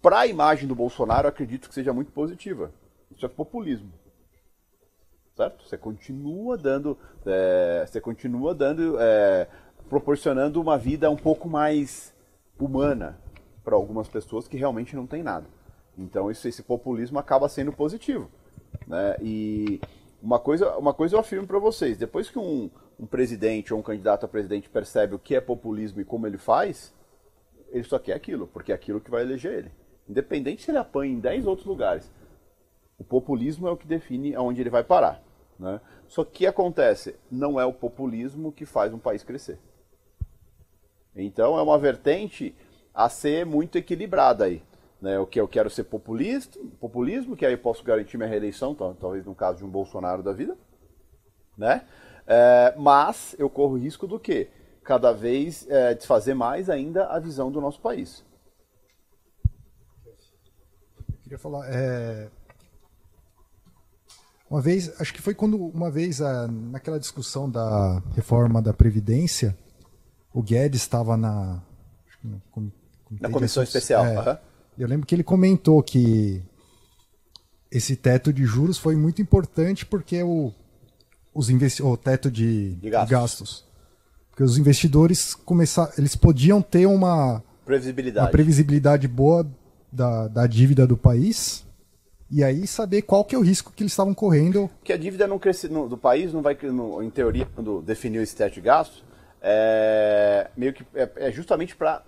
Para a imagem do Bolsonaro, acredito que seja muito positiva. Isso é populismo, certo? Você continua dando, é... você continua dando, é... proporcionando uma vida um pouco mais humana para algumas pessoas que realmente não tem nada. Então isso, esse populismo acaba sendo positivo, né? E uma coisa, uma coisa eu afirmo para vocês: depois que um, um presidente ou um candidato a presidente percebe o que é populismo e como ele faz, ele só quer aquilo, porque é aquilo que vai eleger ele. Independente se ele apanha em 10 outros lugares. O populismo é o que define aonde ele vai parar. Né? Só que acontece? Não é o populismo que faz um país crescer. Então é uma vertente a ser muito equilibrada aí né, o que eu quero ser populista, populismo, que aí eu posso garantir minha reeleição, talvez no caso de um Bolsonaro da vida, né? É, mas eu corro risco do quê? Cada vez é, desfazer mais ainda a visão do nosso país. Eu queria falar, é... uma vez, acho que foi quando uma vez naquela discussão da reforma da previdência, o Guedes estava na na comissão especial. É, uhum. Eu lembro que ele comentou que esse teto de juros foi muito importante porque o, os investi o teto de, de, gastos. de gastos. Porque os investidores começaram, eles podiam ter uma previsibilidade, uma previsibilidade boa da, da dívida do país e aí saber qual que é o risco que eles estavam correndo. Que a dívida não cresce, no, do país não vai, no, em teoria, quando definiu esse teto de gastos, é, meio que é, é justamente para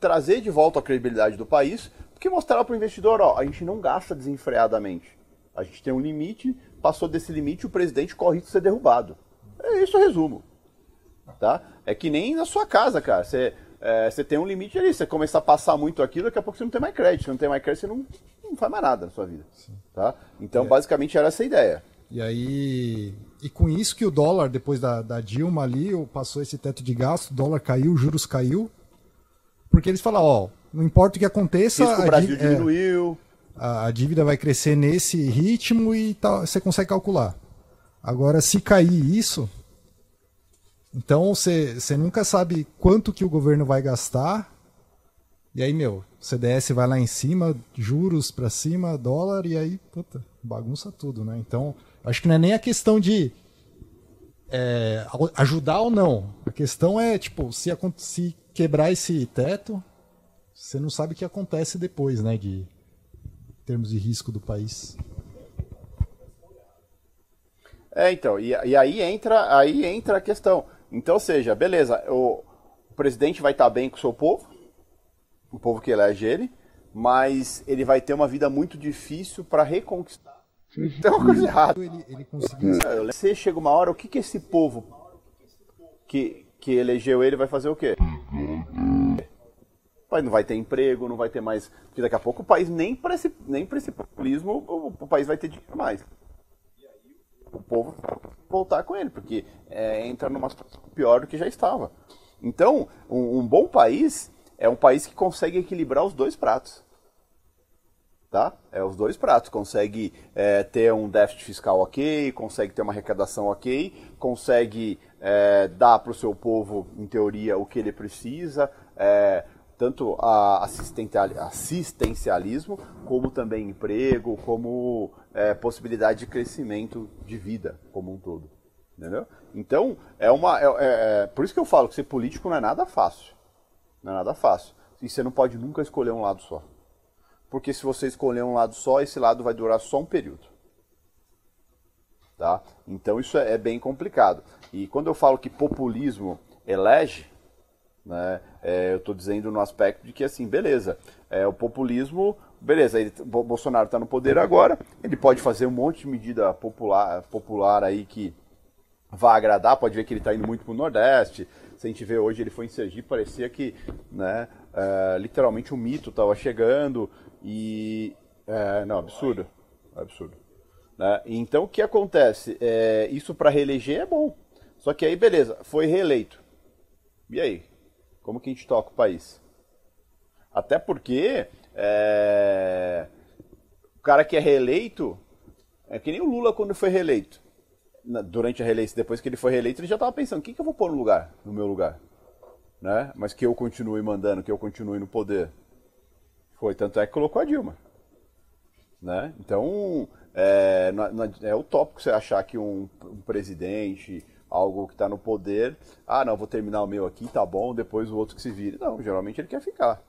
trazer de volta a credibilidade do país, porque mostrar para o investidor, ó, a gente não gasta desenfreadamente. A gente tem um limite, passou desse limite, o presidente corre risco de ser derrubado. É isso o resumo. Tá? É que nem na sua casa, cara. Você, é, você tem um limite ali, você começar a passar muito aquilo, daqui a pouco você não tem mais crédito. Se não tem mais crédito, você não, não faz mais nada na sua vida. Tá? Então, é. basicamente, era essa a ideia. E aí. E com isso que o dólar, depois da, da Dilma ali, passou esse teto de gasto, o dólar caiu, juros caiu. Porque eles falam, ó, não importa o que aconteça. O Brasil a, diminuiu. É, a, dívida vai crescer nesse ritmo e tá, você consegue calcular. Agora, se cair isso, então você nunca sabe quanto que o governo vai gastar. E aí, meu, CDS vai lá em cima, juros para cima, dólar, e aí, puta, bagunça tudo, né? Então, acho que não é nem a questão de é, ajudar ou não. A questão é, tipo, se, se quebrar esse teto, você não sabe o que acontece depois, né? De em termos de risco do país. É, então, e, e aí entra aí entra a questão. Então, ou seja, beleza, o, o presidente vai estar bem com o seu povo, o povo que elege ele, mas ele vai ter uma vida muito difícil para reconquistar. Então, uma coisa errada. Ele, ele conseguiu. Você chega uma hora, o que, que esse povo que, que elegeu ele vai fazer o quê? Não vai ter emprego, não vai ter mais. Porque daqui a pouco o país nem para esse, nem para esse populismo o, o país vai ter dinheiro mais o povo voltar com ele, porque é, entra numa situação pior do que já estava. Então, um, um, bom país é um país que consegue equilibrar os dois pratos. Tá? É os dois pratos. Consegue é, ter um déficit fiscal ok, consegue ter uma arrecadação ok, consegue é, dar para o seu povo, em teoria, o que ele precisa, é, tanto a assistencialismo, como também emprego, como é, possibilidade de crescimento de vida como um todo. Entendeu? Então, é uma. É, é, é, por isso que eu falo que ser político não é nada fácil. Não é nada fácil. E você não pode nunca escolher um lado só. Porque se você escolher um lado só, esse lado vai durar só um período. Tá? Então isso é, é bem complicado. E quando eu falo que populismo elege, né, é, eu estou dizendo no aspecto de que, assim, beleza, é, o populismo, beleza, ele, Bolsonaro está no poder agora, ele pode fazer um monte de medida popular, popular aí que vai agradar, pode ver que ele está indo muito para o Nordeste, se a gente vê hoje, ele foi em Sergipe, parecia que, né, é, literalmente um mito estava chegando e... É, não, absurdo, absurdo. Né? Então, o que acontece? É, isso para reeleger é bom, só que aí, beleza, foi reeleito. E aí? Como que a gente toca o país? Até porque é... o cara que é reeleito é que nem o Lula quando foi reeleito. Durante a reeleição, depois que ele foi reeleito, ele já estava pensando: o que, eu vou pôr no lugar, no meu lugar? Né? Mas que eu continue mandando, que eu continue no poder. Foi, tanto é que colocou a Dilma. Né? Então, é, é utópico você achar que um, um presidente algo que está no poder. Ah, não, vou terminar o meu aqui, tá bom, depois o outro que se vire. Não, geralmente ele quer ficar.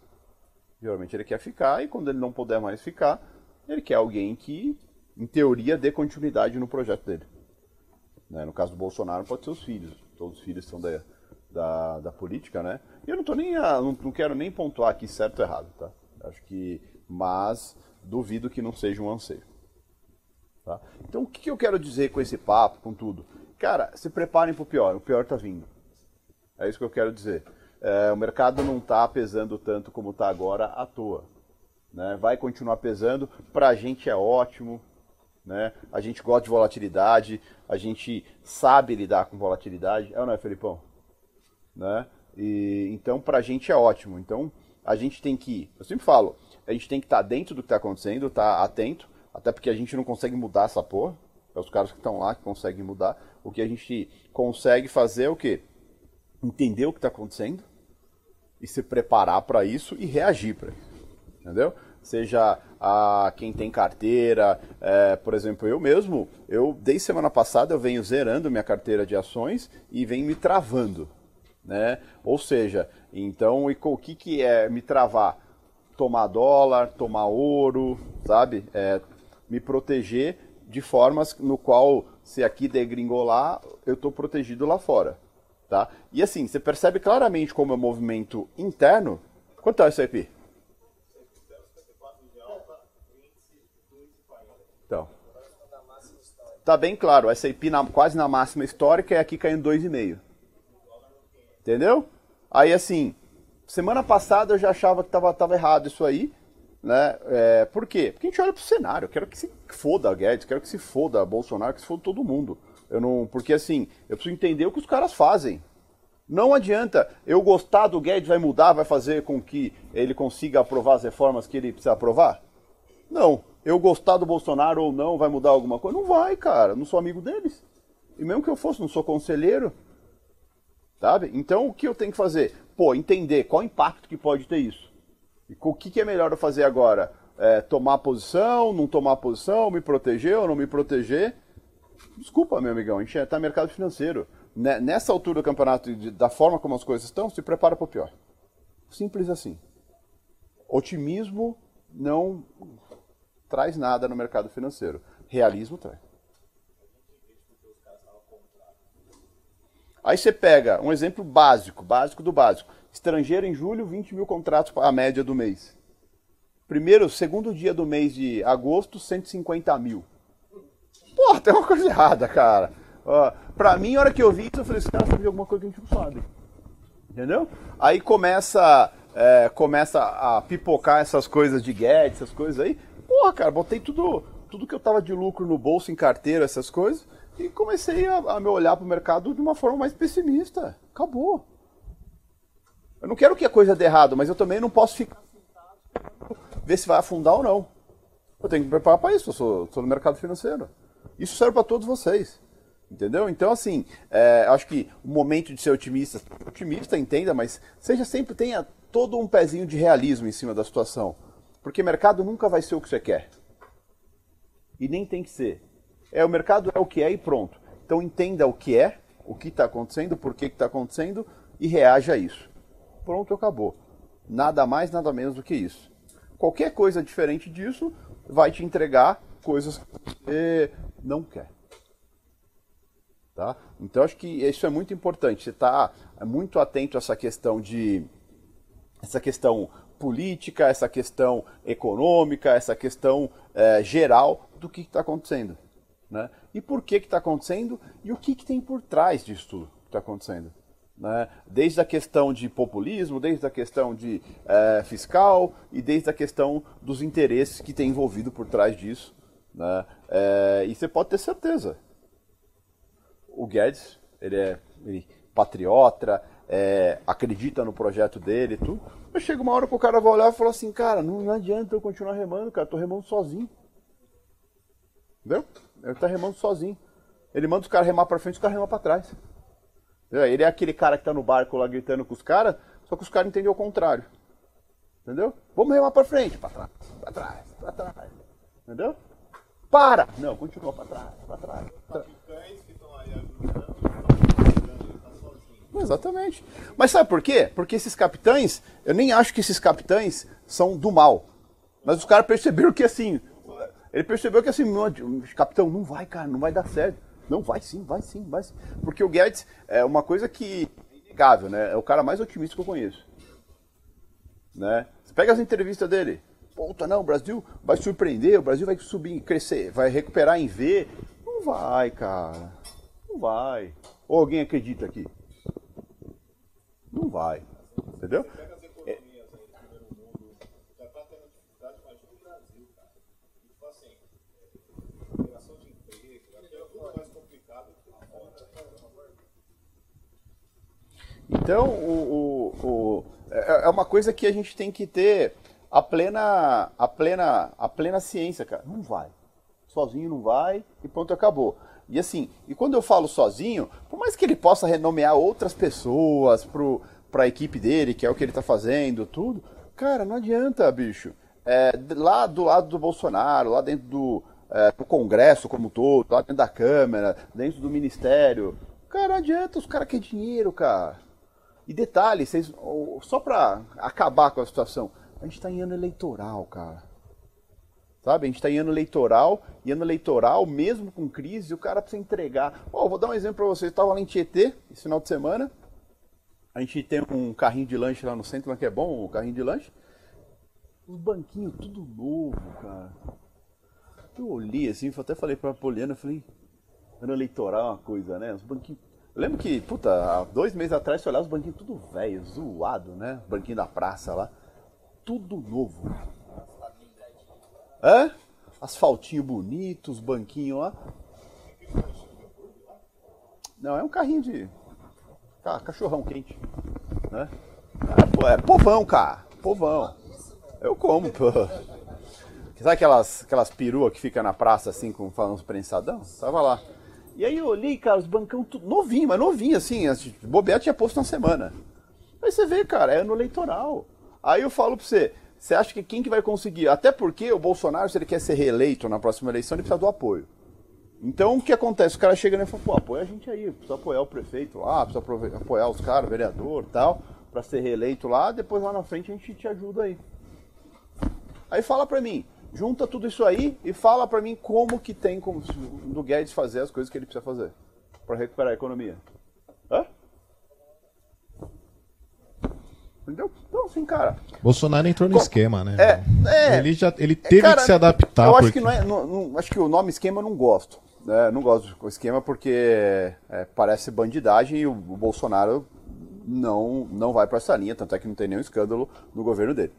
Geralmente ele quer ficar e quando ele não puder mais ficar, ele quer alguém que, em teoria, dê continuidade no projeto dele. Né? No caso do Bolsonaro, pode ser os filhos. Todos os filhos são da, da, da política, né? E eu não tô nem a, não, não quero nem pontuar aqui certo ou errado, tá? Acho que, mas duvido que não seja um anseio. Tá? Então, o que, eu quero dizer com esse papo, com tudo? Cara, se preparem para o pior, o pior está vindo. É isso que eu quero dizer. É, o mercado não está pesando tanto como está agora à toa. Né? Vai continuar pesando, para a gente é ótimo, né? a gente gosta de volatilidade, a gente sabe lidar com volatilidade, é ou não é, Felipão? Né? E, então, para a gente é ótimo. Então, a gente tem que, eu sempre falo, a gente tem que estar tá dentro do que está acontecendo, estar tá atento, até porque a gente não consegue mudar essa porra, é os caras que estão lá que conseguem mudar. O que a gente consegue fazer é o quê? Entender o que está acontecendo e se preparar para isso e reagir para isso. Entendeu? Seja a quem tem carteira, é, por exemplo, eu mesmo, eu desde semana passada eu venho zerando minha carteira de ações e venho me travando, né? Ou seja, então o que que é me travar? Tomar dólar, tomar ouro, sabe? É, me proteger de formas no qual, se aqui degringolar, eu estou protegido lá fora. Tá? E assim, você percebe claramente como é o movimento interno. Quanto é o SIP? Então, tá bem claro, essa IP na, quase na máxima histórica é aqui caindo 2,5. Entendeu? Aí assim, semana passada eu já achava que tava, tava errado isso aí. Né? É, por quê? Porque a gente olha pro cenário. Eu quero que se foda Guedes, quero que se foda Bolsonaro, que se foda todo mundo. Eu não, porque assim, eu preciso entender o que os caras fazem. Não adianta eu gostar do Guedes vai mudar, vai fazer com que ele consiga aprovar as reformas que ele precisa aprovar? Não. Eu gostar do Bolsonaro ou não vai mudar alguma coisa? Não vai, cara. Não sou amigo deles. E mesmo que eu fosse, não sou conselheiro. Sabe? Então o que eu tenho que fazer? Pô, entender qual o impacto que pode ter isso. E o que, que é melhor eu fazer agora? É, tomar posição, não tomar posição, me proteger ou não me proteger? Desculpa, meu amigão, a gente está no mercado financeiro. Nessa altura do campeonato, da forma como as coisas estão, se prepara para o pior. Simples assim. Otimismo não traz nada no mercado financeiro. Realismo traz. Aí você pega um exemplo básico, básico do básico. Estrangeiro em julho, 20 mil contratos a média do mês. Primeiro, segundo dia do mês de agosto, 150 mil. Pô, tem uma coisa errada, cara. Uh, pra mim, a hora que eu vi isso, eu falei, esse cara sabe alguma coisa que a gente não sabe. Entendeu? Aí começa, é, começa a pipocar essas coisas de Guedes, essas coisas aí. Porra, cara, botei tudo, tudo que eu tava de lucro no bolso, em carteira, essas coisas, e comecei a, a me olhar pro mercado de uma forma mais pessimista. Acabou. Eu não quero que a coisa dê errado, mas eu também não posso ficar ver se vai afundar ou não. Eu tenho que me preparar para isso, eu sou, sou no mercado financeiro. Isso serve para todos vocês. Entendeu? Então, assim, é, acho que o momento de ser otimista, otimista, entenda, mas seja sempre, tenha todo um pezinho de realismo em cima da situação. Porque mercado nunca vai ser o que você quer. E nem tem que ser. É, o mercado é o que é e pronto. Então entenda o que é, o que está acontecendo, por que está acontecendo e reaja a isso. Pronto, acabou. Nada mais, nada menos do que isso. Qualquer coisa diferente disso vai te entregar coisas que você não quer. Tá? Então acho que isso é muito importante. Você está muito atento a essa questão de essa questão política, essa questão econômica, essa questão é, geral do que está acontecendo. Né? E por que está acontecendo e o que, que tem por trás disso tudo que está acontecendo. Né? Desde a questão de populismo, desde a questão de é, fiscal e desde a questão dos interesses que tem envolvido por trás disso. Né? É, e você pode ter certeza, o Guedes, ele é ele, patriota, é, acredita no projeto dele e tudo. Mas chega uma hora que o cara vai olhar e falar assim, cara, não, não adianta eu continuar remando, cara, tô remando sozinho. Entendeu? Ele tá remando sozinho. Ele manda os caras remar pra frente e os caras remar pra trás. Entendeu? Ele é aquele cara que tá no barco lá gritando com os caras, só que os caras entendem o contrário. Entendeu? Vamos remar pra frente, pra trás, pra trás, pra trás. Entendeu? Para! Não, continua pra trás, pra trás. Pra trás. Exatamente. Mas sabe por quê? Porque esses capitães, eu nem acho que esses capitães são do mal. Mas os caras perceberam que assim, ele percebeu que assim, capitão, não vai, cara, não vai dar certo. Não, vai sim, vai sim, vai sim. Porque o Guedes é uma coisa que é inegável, né? É o cara mais otimista que eu conheço. Né? Você pega as entrevistas dele. Puta, não, o Brasil vai surpreender, o Brasil vai subir, crescer, vai recuperar em V. Não vai, cara. Não vai. Ou alguém acredita aqui? Não vai. Entendeu? Então, o, o, o, é, é uma coisa que a gente tem que ter a plena, a plena, a plena ciência, cara. Não vai. Sozinho não vai e pronto, acabou. E assim, e quando eu falo sozinho, por mais que ele possa renomear outras pessoas para a equipe dele, que é o que ele está fazendo, tudo, cara, não adianta, bicho. É, lá do lado do Bolsonaro, lá dentro do, é, do Congresso como todo, lá dentro da Câmara, dentro do Ministério, cara, não adianta, os caras querem dinheiro, cara. E detalhe, vocês, só para acabar com a situação, a gente está em ano eleitoral, cara. Sabe? A gente está em ano eleitoral, e ano eleitoral, mesmo com crise, o cara precisa entregar. Oh, vou dar um exemplo para vocês. Estava lá em Tietê, esse final de semana. A gente tem um carrinho de lanche lá no centro, que é bom, o carrinho de lanche. Os banquinhos, tudo novo, cara. Eu olhei assim, até falei para a Poliana, falei, Ano eleitoral é uma coisa, né? Os banquinhos. Eu lembro que, puta, há dois meses atrás você olhava os banquinhos tudo velho, zoado, né? Banquinho da praça lá. Tudo novo. É? Asfaltinho bonito, os banquinhos lá. Não, é um carrinho de. cachorrão quente. Né? É, é povão, cara. Povão. Eu como, pô. Sabe aquelas, aquelas peruas que fica na praça assim, com falando prensadão? Tava lá. E aí eu olhei, cara, os bancão tudo novinho, mas novinho, assim, bobear tinha posto na semana. Aí você vê, cara, é ano eleitoral. Aí eu falo pra você, você acha que quem que vai conseguir? Até porque o Bolsonaro, se ele quer ser reeleito na próxima eleição, ele precisa do apoio. Então o que acontece? O cara chega e fala, pô, apoia a gente aí, precisa apoiar o prefeito lá, precisa apoiar os caras, vereador tal, para ser reeleito lá, depois lá na frente a gente te ajuda aí. Aí fala pra mim, junta tudo isso aí e fala pra mim como que tem como do Guedes fazer as coisas que ele precisa fazer para recuperar a economia. Hã? Entendeu? Então, assim, cara. Bolsonaro entrou no Com... esquema, né? É, é, ele já ele teve cara, que se adaptar. Eu porque... acho que não é. Não, não, acho que o nome esquema eu não gosto. Né? Não gosto do esquema porque é, parece bandidagem e o, o, Bolsonaro não, não vai para essa linha, tanto é que não tem nenhum escândalo no governo dele.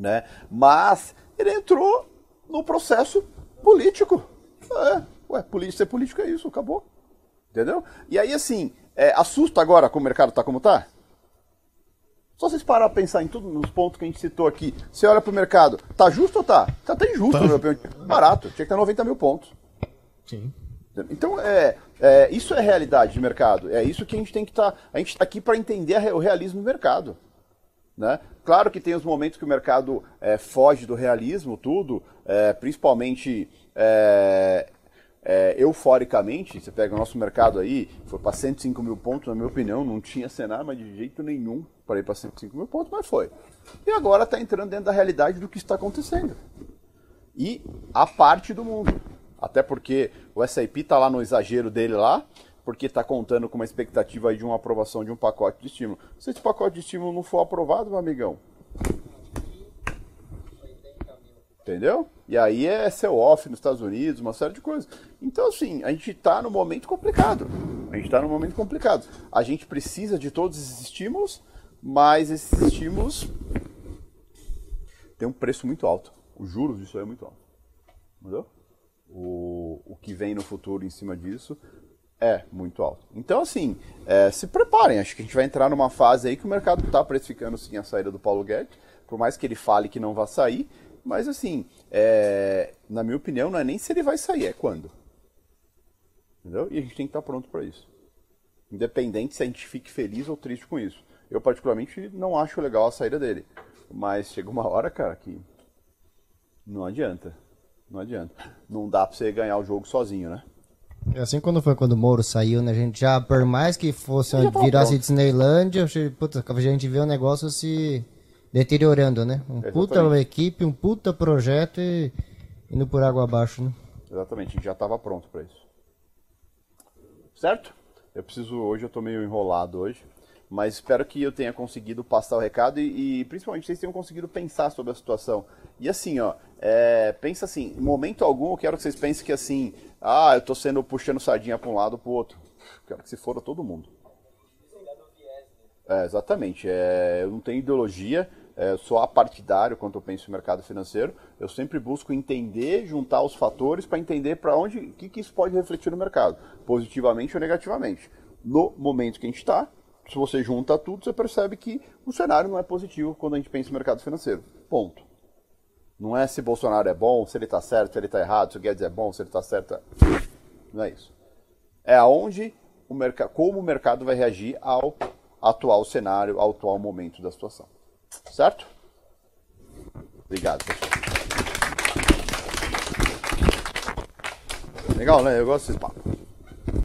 Né? Mas ele entrou no processo político. É, ué, ser político é isso, acabou. Entendeu? E aí, assim, é, assusta agora como o mercado tá como tá? Só vocês parar pra pensar em tudo nos pontos que a gente citou aqui. Você olha pro mercado, tá justo ou tá? Tá até injusto, tá. meu Barato, tinha que ter 90 mil pontos. Sim. Então, é, é, isso é realidade de mercado. É isso que a gente tem que estar. Tá, a gente está aqui para entender o realismo do mercado. Né? Claro que tem os momentos que o mercado é, foge do realismo, tudo, é, principalmente é, euforicamente, você pega o nosso mercado aí, foi para 105 mil pontos, na minha opinião, não tinha cenário, mas de jeito nenhum para ir para 105 mil pontos, mas foi. E agora está entrando dentro da realidade do que está acontecendo. E a parte do mundo. Até porque o SAP está lá no exagero dele lá, porque está contando com uma expectativa de uma aprovação de um pacote de estímulo. Se esse pacote de estímulo não for aprovado, meu amigão, Entendeu? E aí é seu off nos Estados Unidos, uma série de coisas. Então, assim, a gente está num momento complicado. A gente está num momento complicado. A gente precisa de todos esses estímulos, mas esses estímulos têm um preço muito alto. Os juros disso aí é muito alto. Entendeu? O, o que vem no futuro em cima disso é muito alto. Então, assim, é, se preparem. Acho que a gente vai entrar numa fase aí que o mercado está precificando sim a saída do Paulo Guedes. Por mais que ele fale que não vai sair, mas assim, é, na minha opinião, não é nem se ele vai sair, é quando. Entendeu? E a gente tem que estar pronto para isso. Independente se a gente fique feliz ou triste com isso. Eu, particularmente, não acho legal a saída dele. Mas chega uma hora, cara, que não adianta. Não adianta. Não dá pra você ganhar o jogo sozinho, né? É assim quando foi quando o Moro saiu, né? A gente já, por mais que fosse virasse Disneylandia, a gente vê o negócio se deteriorando, né? Um Exatamente. puta equipe, um puta projeto e indo por água abaixo, né? Exatamente, a gente já estava pronto para isso. Certo? Eu preciso, hoje eu tô meio enrolado hoje, mas espero que eu tenha conseguido passar o recado e, e principalmente vocês tenham conseguido pensar sobre a situação. E assim, ó, é, pensa assim, em momento algum eu quero que vocês pensem que assim, ah, eu tô sendo puxando sardinha para um lado para o outro. Quero que se for todo mundo. É, exatamente. É, eu não tenho ideologia, é, sou apartidário quando eu penso em mercado financeiro. Eu sempre busco entender, juntar os fatores para entender para onde, que, que isso pode refletir no mercado, positivamente ou negativamente. No momento que a gente está, se você junta tudo, você percebe que o cenário não é positivo quando a gente pensa em mercado financeiro. Ponto. Não é se Bolsonaro é bom, se ele está certo, se ele está errado, se o Guedes é bom, se ele está certo. Não é isso. É aonde o mercado, como o mercado vai reagir ao atual cenário, ao atual momento da situação. Certo? Obrigado, pessoal. Legal, né? Eu gosto desses papos.